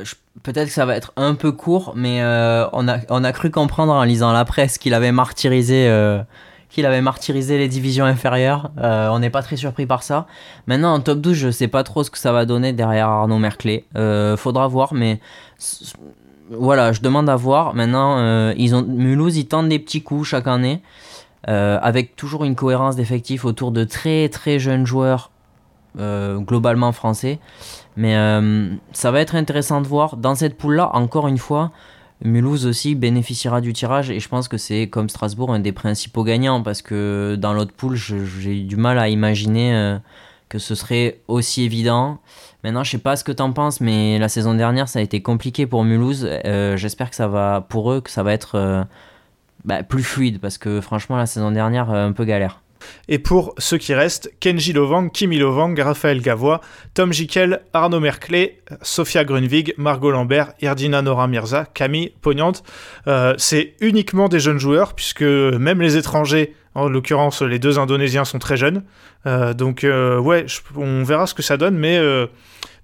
peut-être que ça va être un peu court, mais euh, on, a, on a cru comprendre en lisant la presse qu'il avait martyrisé. Euh, qu'il avait martyrisé les divisions inférieures. on n'est pas très surpris par ça. Maintenant, en top 12, je sais pas trop ce que ça va donner derrière Arnaud Merclé. faudra voir, mais voilà, je demande à voir. Maintenant, ils ont, Mulhouse, ils tentent des petits coups chaque année, avec toujours une cohérence d'effectifs autour de très très jeunes joueurs, globalement français. Mais euh, ça va être intéressant de voir. Dans cette poule-là, encore une fois, Mulhouse aussi bénéficiera du tirage et je pense que c'est comme Strasbourg un des principaux gagnants parce que dans l'autre poule, j'ai du mal à imaginer euh, que ce serait aussi évident. Maintenant, je sais pas ce que tu en penses, mais la saison dernière, ça a été compliqué pour Mulhouse. Euh, j'espère que ça va, pour eux, que ça va être bah, plus fluide parce que franchement, la saison dernière, un peu galère. Et pour ceux qui restent, Kenji Lovang, Kimi Lovang, Raphaël Gavois, Tom Jikel, Arnaud Merclé, Sofia Grunwig, Margot Lambert, Irdina Nora Mirza, Camille Pognante. Euh, c'est uniquement des jeunes joueurs, puisque même les étrangers, en l'occurrence les deux Indonésiens, sont très jeunes. Euh, donc euh, ouais, on verra ce que ça donne, mais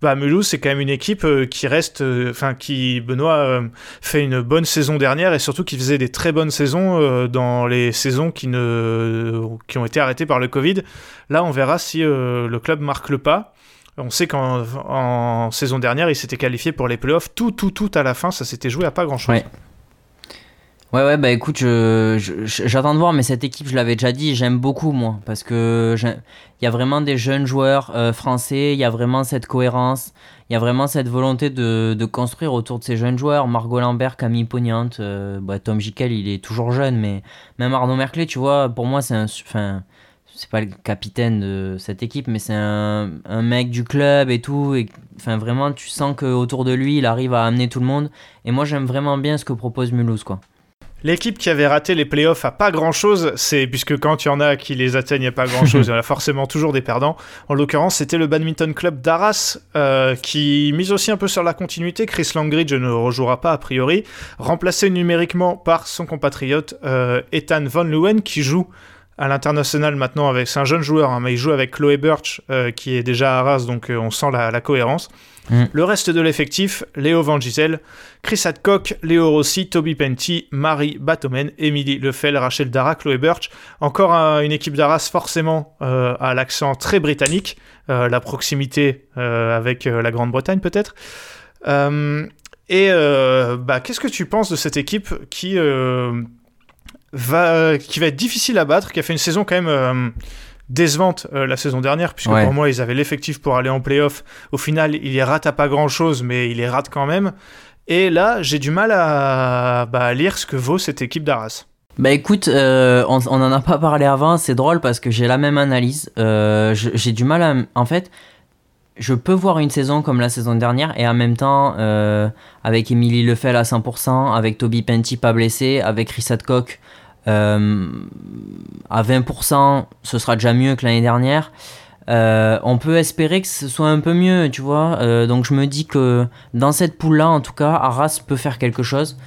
bah, Mulhouse, c'est quand même une équipe euh, qui reste, euh, enfin, qui, Benoît, euh, fait une bonne saison dernière et surtout qui faisait des très bonnes saisons dans les saisons qui, ont été arrêtées par le Covid. Là, on verra si le club marque le pas. On sait qu'en saison dernière, il s'était qualifié pour les playoffs. Tout, tout, tout à la fin, ça s'était joué à pas grand-chose. Ouais, bah écoute, j'attends de voir, mais cette équipe, je l'avais déjà dit, j'aime beaucoup, moi, parce que il y a vraiment des jeunes joueurs euh, français, il y a vraiment cette cohérence, il y a vraiment cette volonté de, de, construire autour de ces jeunes joueurs. Margot Lambert, Camille Pognante, euh, bah, Tom Jikel, il est toujours jeune, mais même Arnaud Merclé, tu vois, pour moi, c'est un. Enfin, c'est pas le capitaine de cette équipe, mais c'est un, un, mec du club et tout. Et, enfin, vraiment, tu sens qu'autour de lui, il arrive à amener tout le monde. Et moi, j'aime vraiment bien ce que propose Mulhouse, quoi. L'équipe qui avait raté les playoffs à pas grand chose, c'est puisque quand il y en a qui les atteignent à pas grand chose, il y en a forcément toujours des perdants. En l'occurrence, c'était le Badminton Club d'Arras euh, qui mise aussi un peu sur la continuité. Chris Langridge ne rejouera pas a priori, remplacé numériquement par son compatriote euh, Ethan Van Leeuwen qui joue à l'international maintenant avec c'est un jeune joueur hein, mais il joue avec Chloé Birch euh, qui est déjà à Arras donc on sent la cohérence Mm. Le reste de l'effectif, Léo Van Gisel, Chris Hadcock, Léo Rossi, Toby Penty, Marie Batomen, Émilie Lefel, Rachel Dara, Chloé Birch. Encore une équipe d'Arras forcément euh, à l'accent très britannique, euh, la proximité euh, avec la Grande-Bretagne peut-être. et bah, qu'est-ce que tu penses de cette équipe qui, va, qui va être difficile à battre, qui a fait une saison quand même décevante euh, la saison dernière, puisque pour moi, ils avaient l'effectif pour aller en playoff. Au final, il les rate à pas grand-chose, mais il les rate quand même. Et là, j'ai du mal à, bah, lire ce que vaut cette équipe d'Arras. Bah écoute, euh, on, on en a pas parlé avant, c'est drôle parce que j'ai la même analyse. Euh, j'ai du mal à... En fait, je peux voir une saison comme la saison dernière et en même temps, avec Émilie Lefel à 100%, avec Toby Penty pas blessé, avec Chris Hadcock euh, à 20%, ce sera déjà mieux que l'année dernière. Euh, on peut espérer que ce soit un peu mieux, tu vois. Euh, donc je me dis que dans cette poule-là, en tout cas, Arras peut faire quelque chose.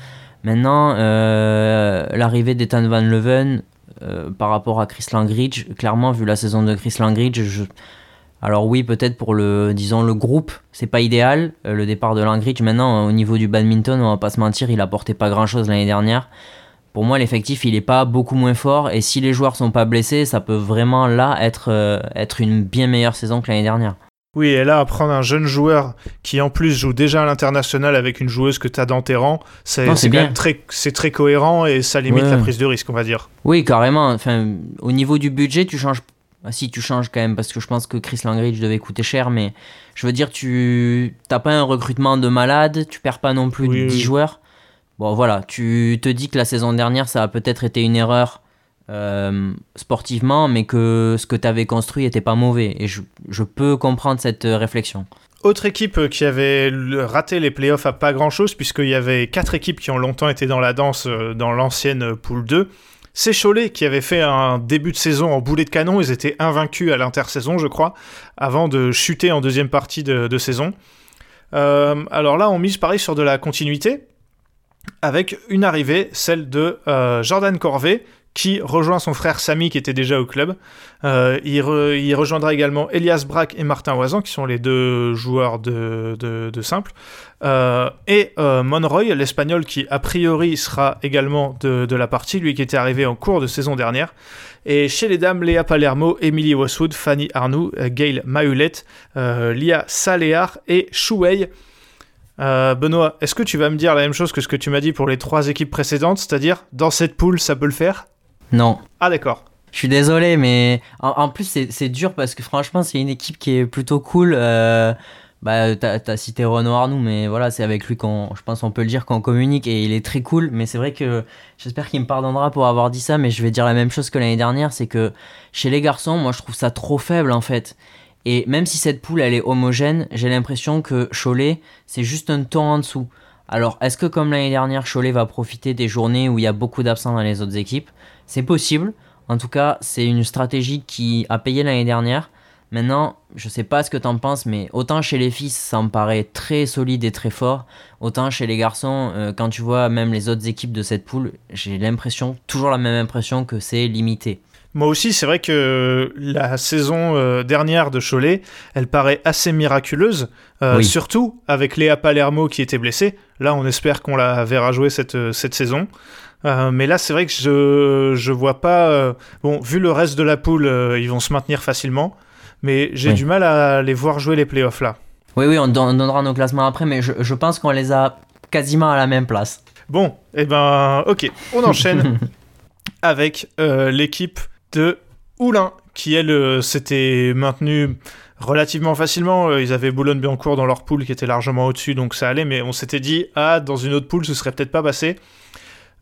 Maintenant, l'arrivée d'Ethan Van Leuven par rapport à Chris Langridge, clairement, vu la saison de Chris Langridge. Alors oui, peut-être pour le, disons, le groupe, c'est pas idéal, le départ de Langridge. Maintenant, au niveau du badminton, on va pas se mentir, il apportait pas grand-chose l'année dernière. Pour moi, l'effectif, il est pas beaucoup moins fort, et si les joueurs sont pas blessés, ça peut vraiment là être, être une bien meilleure saison que l'année dernière. Oui, et là, prendre un jeune joueur qui en plus joue déjà à l'international avec une joueuse que tu as dans tes rangs, c'est très, très cohérent et ça limite la prise de risque, on va dire. Oui, carrément. Enfin, au niveau du budget, tu changes. Ah, si, tu changes quand même, parce que je pense que Chris Langridge devait coûter cher, mais je veux dire, tu n'as pas un recrutement de malade, tu perds pas non plus 10 joueurs. Bon, voilà, tu te dis que la saison dernière, ça a peut-être été une erreur euh, sportivement, mais que ce que tu avais construit était pas mauvais. Et je, peux comprendre cette euh, réflexion. Autre équipe euh, qui avait raté les playoffs à pas grand chose, puisqu'il y avait quatre équipes qui ont longtemps été dans la danse dans l'ancienne poule 2. C'est Cholet qui avait fait un début de saison en boulet de canon. Ils étaient invaincus à l'intersaison, je crois, avant de chuter en deuxième partie de, de saison. alors là, on mise pareil sur de la continuité, avec une arrivée, celle de Jordan Corvée, qui rejoint son frère Samy qui était déjà au club. Euh, il, rejoindra également Elias Braque et Martin Oisan qui sont les deux joueurs de, simple. Euh, et euh, Monroy, l'espagnol qui a priori sera également de, la partie, lui qui était arrivé en cours de saison dernière. Et chez les dames, Léa Palermo, Emily Westwood, Fanny Arnoux, Gail Mahulette, Lia Saléar et Chouei. Benoît, est-ce que tu vas me dire la même chose que ce que tu m'as dit pour les trois équipes précédentes, c'est-à-dire dans cette poule ça peut le faire? Non. Ah d'accord. Je suis désolé, mais en, plus c'est dur parce que franchement c'est une équipe qui est plutôt cool. Euh, bah, t'as as cité Renaud Arnoux, mais voilà, c'est avec lui qu'on, je pense, on peut le dire qu'on communique et il est très cool. Mais c'est vrai que j'espère qu'il me pardonnera pour avoir dit ça, mais je vais dire la même chose que l'année dernière, c'est que chez les garçons, moi je trouve ça trop faible en fait. Et même si cette poule elle est homogène, j'ai l'impression que Cholet c'est juste un ton en dessous. Alors, est-ce que comme l'année dernière, Cholet va profiter des journées où il y a beaucoup d'absents dans les autres équipes? C'est possible. En tout cas, c'est une stratégie qui a payé l'année dernière. Maintenant, je sais pas ce que t'en penses, mais autant chez les filles, ça me paraît très solide et très fort, autant chez les garçons, euh, quand tu vois même les autres équipes de cette poule, j'ai l'impression, toujours la même impression que c'est limité. Moi aussi, c'est vrai que la saison euh, dernière de Cholet, elle paraît assez miraculeuse, euh, surtout avec Léa Palermo qui était blessée. Là, on espère qu'on la verra jouer cette, euh, cette saison. mais là, c'est vrai que je je vois pas. bon, vu le reste de la poule, ils vont se maintenir facilement, mais j'ai du mal à les voir jouer les playoffs là. Oui, oui, on, donnera nos classements après, mais je, je pense qu'on les a quasiment à la même place. Bon, et eh ben, ok, on enchaîne avec l'équipe de Oulin, qui elle s'était maintenu relativement facilement. Euh, ils avaient Boulogne-Biancourt dans leur poule qui était largement au-dessus, donc ça allait, mais on s'était dit, ah, dans une autre poule, ce serait peut-être pas passé.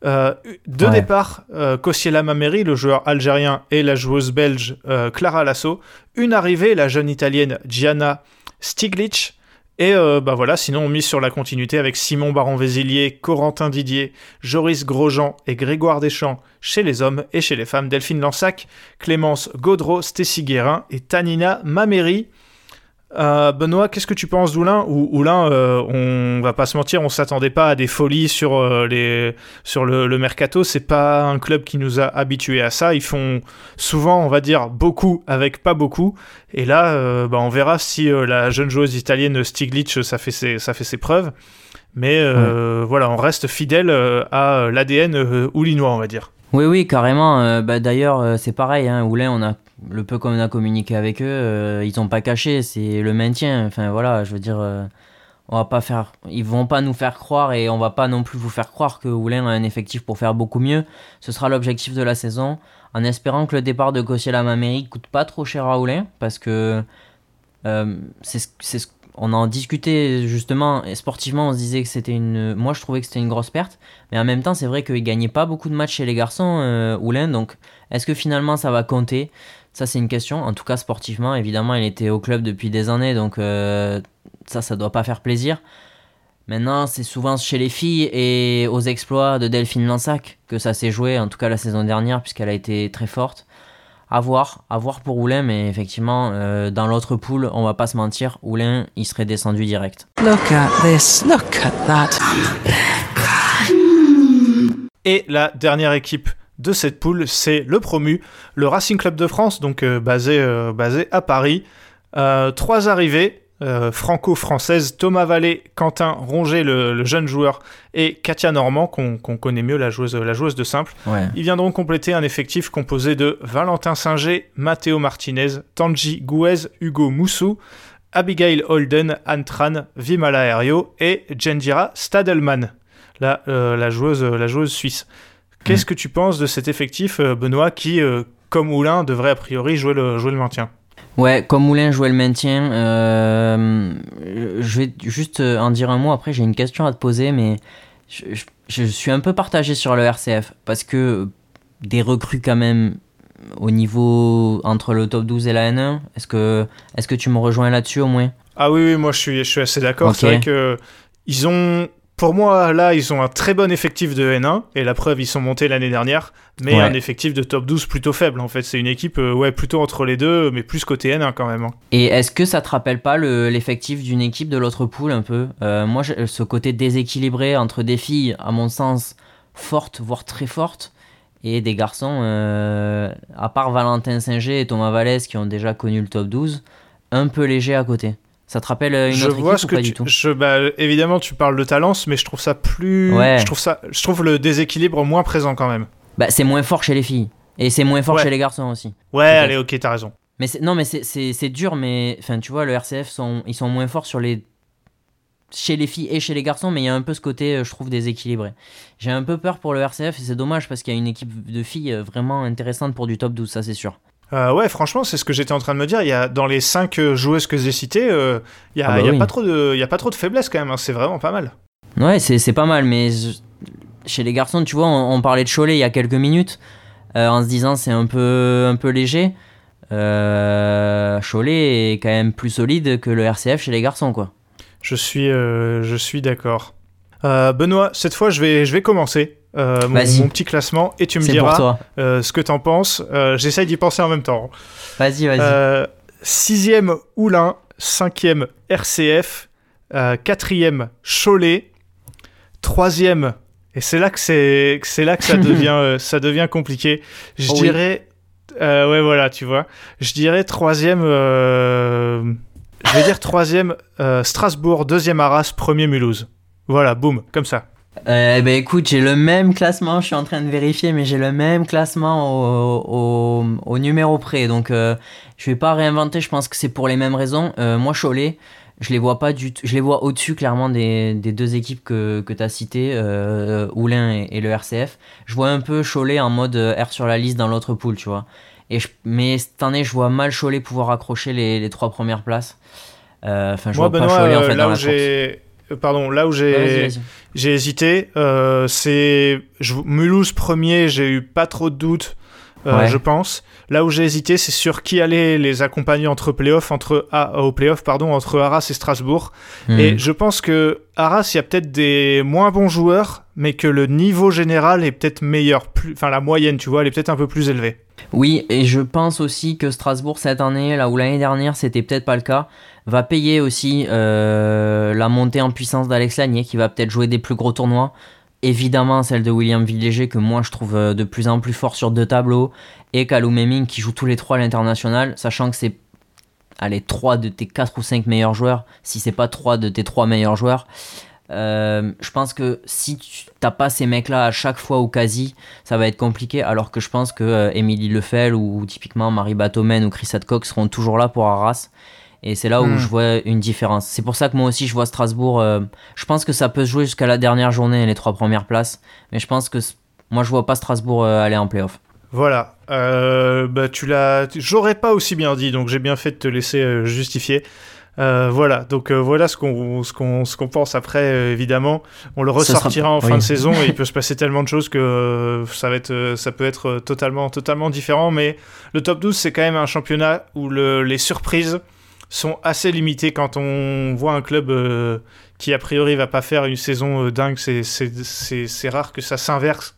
Euh, deux départs, euh, Mameri, le joueur algérien, et la joueuse belge euh, Clara Lasso. Une arrivée, la jeune italienne Gianna Stiglitz. Et euh, bah voilà, sinon on mise sur la continuité avec Simon Baron-Vézilier, Corentin Didier, Joris Grosjean et Grégoire Deschamps chez les hommes et chez les femmes, Delphine Lansac, Clémence Gaudreau, Stécie Guérin et Tanina Mameri. Euh, Benoît, qu'est-ce que tu penses d'Oulin Ou Oulin, euh, on va pas se mentir, on s'attendait pas à des folies sur, euh, les, sur le, le mercato. C'est pas un club qui nous a habitués à ça. Ils font souvent, on va dire, beaucoup avec pas beaucoup. Et là, bah, on verra si la jeune joueuse italienne Stiglitz, ça fait ses, ça fait ses preuves. Mais voilà, on reste fidèle à l'ADN oulinois, on va dire. Oui, oui, carrément. Bah, D'ailleurs, c'est pareil. Hein, Oulin, on a le peu qu'on a communiqué avec eux, euh, ils n'ont pas caché, c'est le maintien. Enfin voilà, je veux dire, euh, on va pas faire, ils vont pas nous faire croire et on va pas non plus vous faire croire que Oulin a un effectif pour faire beaucoup mieux. Ce sera l'objectif de la saison, en espérant que le départ de Kosciela Mameri coûte pas trop cher à Oulin, parce que euh, c'est on en discutait justement et sportivement on se disait que c'était une moi je trouvais que c'était une grosse perte mais en même temps c'est vrai qu'il gagnait pas beaucoup de matchs chez les garçons Oulin donc est-ce que finalement ça va compter? Ça, c'est une question. En tout cas, sportivement, évidemment, il était au club depuis des années, donc euh, ça, ça doit pas faire plaisir. Maintenant, c'est souvent chez les filles et aux exploits de Delphine Lansac que ça s'est joué, en tout cas la saison dernière, puisqu'elle a été très forte. À voir, à voir pour Oulin, mais effectivement, euh, dans l'autre poule, on va pas se mentir, Oulin, il serait descendu direct. Look at this, look at that. Et la dernière équipe de cette poule, c'est le promu, le Racing Club de France, donc euh, basé, euh, basé à Paris. trois arrivées, franco-françaises, Thomas Vallée, Quentin Ronget, le, jeune joueur, et Katia Normand, qu'on connaît mieux, la joueuse, la joueuse de simple. Ils viendront compléter un effectif composé de Valentin Singer, Matteo Martinez, Tanji Gouez, Hugo Moussou, Abigail Holden, Antran, Vimala Aerio et Jendira Stadelman, la, la, joueuse, la joueuse suisse. Qu'est-ce mm. que tu penses de cet effectif, Benoît, qui, comme Moulin, devrait a priori jouer le, jouer le maintien? Ouais, comme Moulin jouait le maintien, euh, je vais juste en dire un mot. Après, j'ai une question à te poser, mais je, suis un peu partagé sur le RCF parce que des recrues quand même au niveau entre le top 12 et la N1. Est-ce que, est que tu me rejoins là-dessus au moins? Ah oui, oui, moi je suis, je suis assez d'accord. C'est vrai que ils ont pour moi, là, ils ont un très bon effectif de N1, et la preuve, ils sont montés l'année dernière, mais un effectif de top 12 plutôt faible, en fait. C'est une équipe, euh, ouais, plutôt entre les deux, mais plus côté N1 quand même. Hein. Et est-ce que ça te rappelle pas l'effectif d'une équipe de l'autre poule un peu? Euh, Moi, ce côté déséquilibré entre des filles, à mon sens, fortes, voire très fortes, et des garçons, euh, à part Valentin Singer et Thomas Vallès qui ont déjà connu le top 12, un peu léger à côté. Ça te rappelle euh, une je autre vois équipe ce que pas du tout? je, bah, Évidemment, tu parles de Talence, mais je trouve ça plus. Je trouve ça, je trouve le déséquilibre moins présent quand même. Bah, c'est moins fort chez les filles et c'est moins fort chez les garçons aussi. Ouais, allez, ok, t'as raison. Mais non, mais c'est dur, mais enfin, tu vois, le RCF sont, ils sont moins forts sur les chez les filles et chez les garçons, mais il y a un peu ce côté, euh, je trouve, déséquilibré. J'ai un peu peur pour le RCF et c'est dommage parce qu'il y a une équipe de filles euh, vraiment intéressante pour du top 12, ça c'est sûr. Euh, ouais, franchement, c'est ce que j'étais en train de me dire. Il y a, dans les 5 euh, joueuses que j'ai citées, euh, il n'y a, ah bah pas trop de, a pas trop de faiblesse quand même. Hein. C'est vraiment pas mal. Ouais, c'est pas mal, mais chez les garçons, tu vois, on, parlait de Cholet il y a quelques minutes, en se disant c'est un peu, un peu léger. Cholet est quand même plus solide que le RCF chez les garçons, quoi. Je suis, je suis d'accord. Benoît, cette fois, je vais, je vais commencer. Euh, mon, petit classement et tu me diras euh, ce que t'en penses. Euh, j'essaye d'y penser en même temps. Vas-y, vas-y. sixième Oulin, cinquième RCF, quatrième Cholet, troisième et c'est là que c'est c'est là que ça devient ça devient compliqué. Je oh dirais ouais voilà tu vois. Je dirais troisième. je vais dire troisième Strasbourg, deuxième Arras, premier Mulhouse. Voilà, boum, comme ça. Euh, ben écoute, j'ai le même classement, je suis en train de vérifier, mais j'ai le même classement au, au, numéro près. Donc euh, je vais pas réinventer, je pense que c'est pour les mêmes raisons. Euh, moi, Cholet, je les vois pas du je les vois au-dessus clairement des, des, deux équipes que, que tu as citées, euh, Oulin et, le RCF. Je vois un peu Cholet en mode R sur la liste dans l'autre poule, tu vois. Et mais cette année, je vois mal Cholet pouvoir accrocher les, les trois premières places. Enfin, je vois pas Cholet en fait dans la course pardon, là où j'ai j'ai hésité, euh, c'est Mulhouse premier, j'ai eu pas trop de doutes, euh, je pense. Là où j'ai hésité, c'est sur qui allait les accompagner entre playoffs, entre ah, au playoff, pardon, entre Arras et Strasbourg. Hmm. Et je pense que Arras, il y a peut-être des moins bons joueurs, mais que le niveau général est peut-être meilleur, plus, enfin la moyenne, tu vois, elle est peut-être un peu plus élevée. Oui, et je pense aussi que Strasbourg cette année, là où l'année dernière c'était peut-être pas le cas, va payer aussi euh, la montée en puissance d'Alex Lanier qui va peut-être jouer des plus gros tournois. Évidemment celle de William Villéger que moi je trouve euh, de plus en plus fort sur deux tableaux et Kalou Meming qui joue tous les trois à l'international, sachant que c'est allez, trois de tes 4 ou 5 meilleurs joueurs, si c'est pas trois de tes trois meilleurs joueurs. Euh, je pense que si tu n'as pas ces mecs-là à chaque fois ou quasi, ça va être compliqué. Alors que je pense que euh, Émilie Lefel ou, typiquement Marie Batomen ou Chris Adcock seront toujours là pour Arras. Et c'est là où hmm. je vois une différence. C'est pour ça que moi aussi je vois Strasbourg. Euh, je pense que ça peut se jouer jusqu'à la dernière journée, les trois premières places. Mais je pense que moi je vois pas Strasbourg aller en playoff. Voilà. bah, tu l'as. J'aurais pas aussi bien dit, donc j'ai bien fait de te laisser justifier. Euh, voilà, donc euh, voilà ce qu'on ce qu'on qu'on pense après euh, évidemment. On le ressortira en fin de saison et il peut se passer tellement de choses que ça va être ça peut être totalement totalement différent mais le top 12 c'est quand même un championnat où le, les surprises sont assez limitées quand on voit un club qui a priori va pas faire une saison dingue, c'est rare que ça s'inverse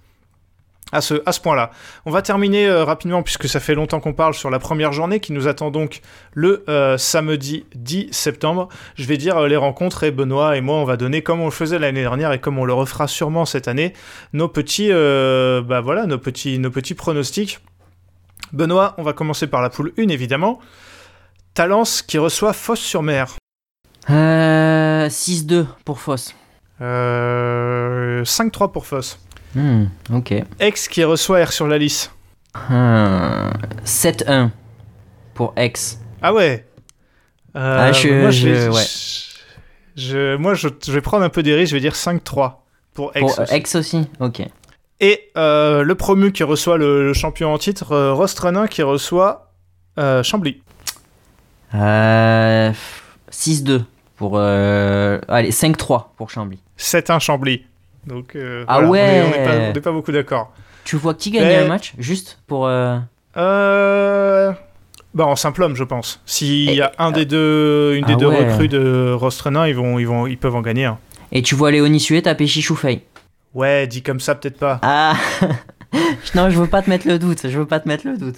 à ce, point-là. On va terminer euh, rapidement, puisque ça fait longtemps qu'on parle, sur la première journée qui nous attend donc le euh, samedi 10 septembre. Je vais dire euh, les rencontres et Benoît et moi, on va donner, comme on le faisait l'année dernière et comme on le refera sûrement cette année, nos petits, bah voilà, nos petits, nos petits pronostics. Benoît, on va commencer par la poule 1 évidemment. Talence qui reçoit Fosse-sur-Mer. Euh, 6-2 pour Foss. Euh, 5-3 pour Fosse. Hmm, ok. Aix qui reçoit R sur la lisse. Hmm, 7-1 pour X. Ah ouais. Euh, Ah, je- moi, je- vais, ouais. je- moi, je, je vais prendre un peu des risques. Je vais dire 5-3 pour Aix. Pour euh, aussi. X aussi Ok. Et euh, le promu qui reçoit le, le champion en titre, euh, Rostrenin qui reçoit euh, Chambly. Euh, 6-2 pour. euh, allez, 5-3 pour Chambly. 7-1 Chambly. Donc, euh, Ah voilà, ouais. On n'est pas, beaucoup d'accord. Tu vois qui gagnait Mais- un match Juste pour. euh, Euh... Bah, en simple homme, je pense. S'il y a un des deux, une des Ah deux ouais. recrues de Rostrenin, ils, vont, ils, vont, ils peuvent en gagner un. Et tu vois Léonie Suet taper Chichoufei. Ouais, dit comme ça, peut-être pas. Ah Non, je veux pas te mettre le doute. Je veux pas te mettre le doute.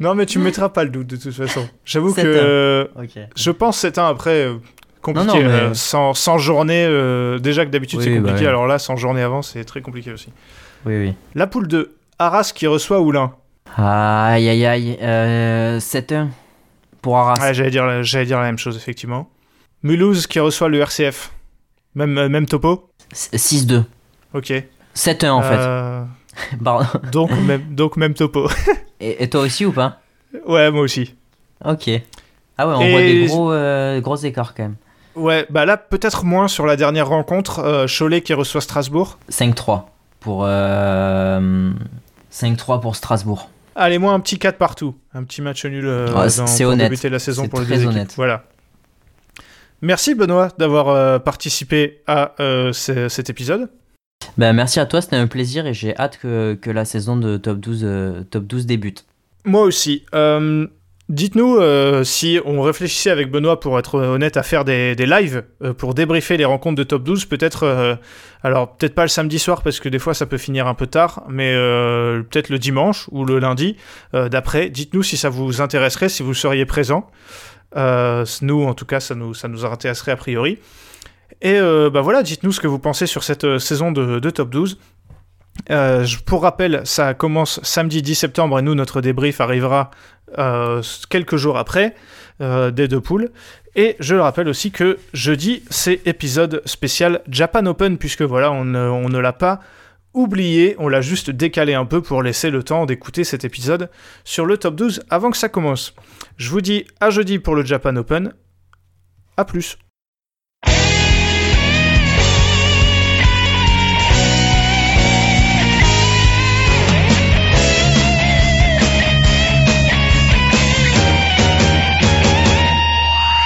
Non, mais tu me mettras pas le doute de toute façon. J'avoue 7-1. que euh, Ok. je pense c'est un après euh, compliqué. Non, non, mais- euh, sans, sans journée, euh, déjà que d'habitude Oui, c'est compliqué, bah oui. alors là, sans journée avant, c'est très compliqué aussi. Oui, oui. La poule 2, Arras qui reçoit Oulin. Aïe, aïe, aïe. Euh, 7-1 pour Arras. Ouais, j'allais dire, la- j'allais dire la même chose, effectivement. Mulhouse qui reçoit le RCF. Même, euh, même topo 6-2. Ok. 7-1 en fait. Pardon. donc, même, donc même topo. Et, et toi aussi ou pas? Ouais, moi aussi. Ok. Ah ouais, on Et- voit des gros, euh, gros écarts quand même. Ouais, bah là, peut-être moins sur la dernière rencontre. euh, Cholet qui reçoit Strasbourg. 5-3 pour. euh, 5-3 pour Strasbourg. Allez, moi, un petit 4 partout. Un petit match nul euh, Ouais, dans- pour honnête. débuter la saison pour les très deux équipes. honnête. Voilà. Merci Benoît d'avoir participé à ce- cet épisode. Ben, merci à toi, c'était un plaisir et j'ai hâte que, que la saison de top 12, euh, top 12 débute. Moi aussi. Euh, Dites-nous euh, si on réfléchissait avec Benoît, pour être honnête, à faire des, des lives pour débriefer les rencontres de top 12. Peut-être, alors peut-être pas le samedi soir parce que des fois ça peut finir un peu tard, mais peut-être le dimanche ou le lundi d'après. Dites-nous si ça vous intéresserait, si vous seriez présent. Nous, en tout cas, ça nous, ça nous intéresserait a priori. Et euh, bah voilà, dites-nous ce que vous pensez sur cette euh, saison de, top 12. Euh, pour rappel, ça commence samedi 10 septembre et nous, notre débrief arrivera euh, quelques jours après des deux poules. Et je le rappelle aussi que jeudi, c'est épisode spécial Japan Open, puisque voilà, on ne, on ne l'a pas oublié, on l'a juste décalé un peu pour laisser le temps d'écouter cet épisode sur le top 12 avant que ça commence. Je vous dis à jeudi pour le Japan Open. À plus.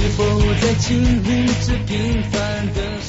是否在经历着平凡的？